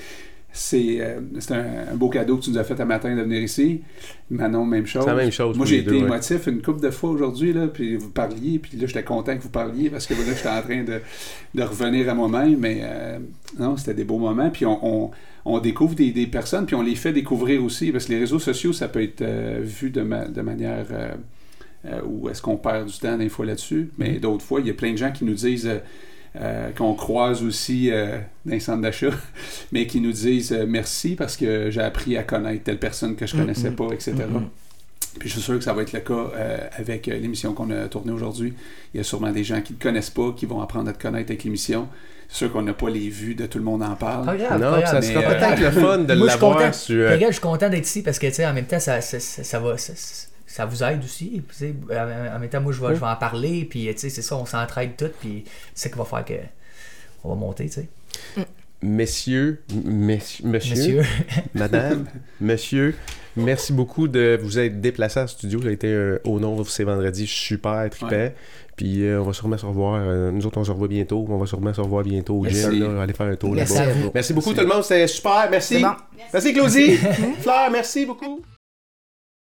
c'est euh, c'est un, un beau cadeau que tu nous as fait un matin de venir ici. Manon, même chose. C'est la même chose Moi, j'ai été deux, ouais. émotif une couple de fois aujourd'hui, là, puis vous parliez, puis là, j'étais content que vous parliez parce que là, j'étais en train de, de revenir à moi-même, mais euh, non, c'était des beaux moments, puis on, on, on découvre des, des personnes, puis on les fait découvrir aussi, parce que les réseaux sociaux, ça peut être euh, vu de, ma- de manière euh, où est-ce qu'on perd du temps des fois là-dessus, mais Mm-hmm. d'autres fois, il y a plein de gens qui nous disent... euh, euh, qu'on croise aussi euh, dans les centres d'achat, mais qui nous disent euh, merci parce que j'ai appris à connaître telle personne que je connaissais Mhm. pas, etc. Mhm. Puis je suis sûr que ça va être le cas euh, avec l'émission qu'on a tournée aujourd'hui. Il y a sûrement des gens qui ne te connaissent pas, qui vont apprendre à te connaître avec l'émission. C'est sûr qu'on n'a pas les vues de tout le monde en parle. Pas grave, non, pas ça sera euh, peut-être le fun de Moi, je suis l'avoir content. sur. Regarde, je suis content d'être ici parce que, tu sais, en même temps, ça, ça, ça, ça va. Ça, ça vous aide aussi. tu sais. En en même temps, moi, je vais, je vais en parler. Puis, tu sais, c'est ça, on s'entraide tout. Puis, c'est ça qui va faire que. On va monter, tu sais. Messieurs, m- messieurs, monsieur, Monsieur. madame, monsieur, merci beaucoup de vous être déplacé à studio. Ça a été un au nom de ces vendredis super trippant. Ouais. Puis euh, on va sûrement se revoir. euh, nous autres, on se revoit bientôt. On va sûrement se revoir bientôt au Merci. gym. Là, aller faire un tour Merci là-bas. à vous. Merci beaucoup tout le monde. C'était super. Merci. Bon. Merci Claudie. Fleur, merci beaucoup.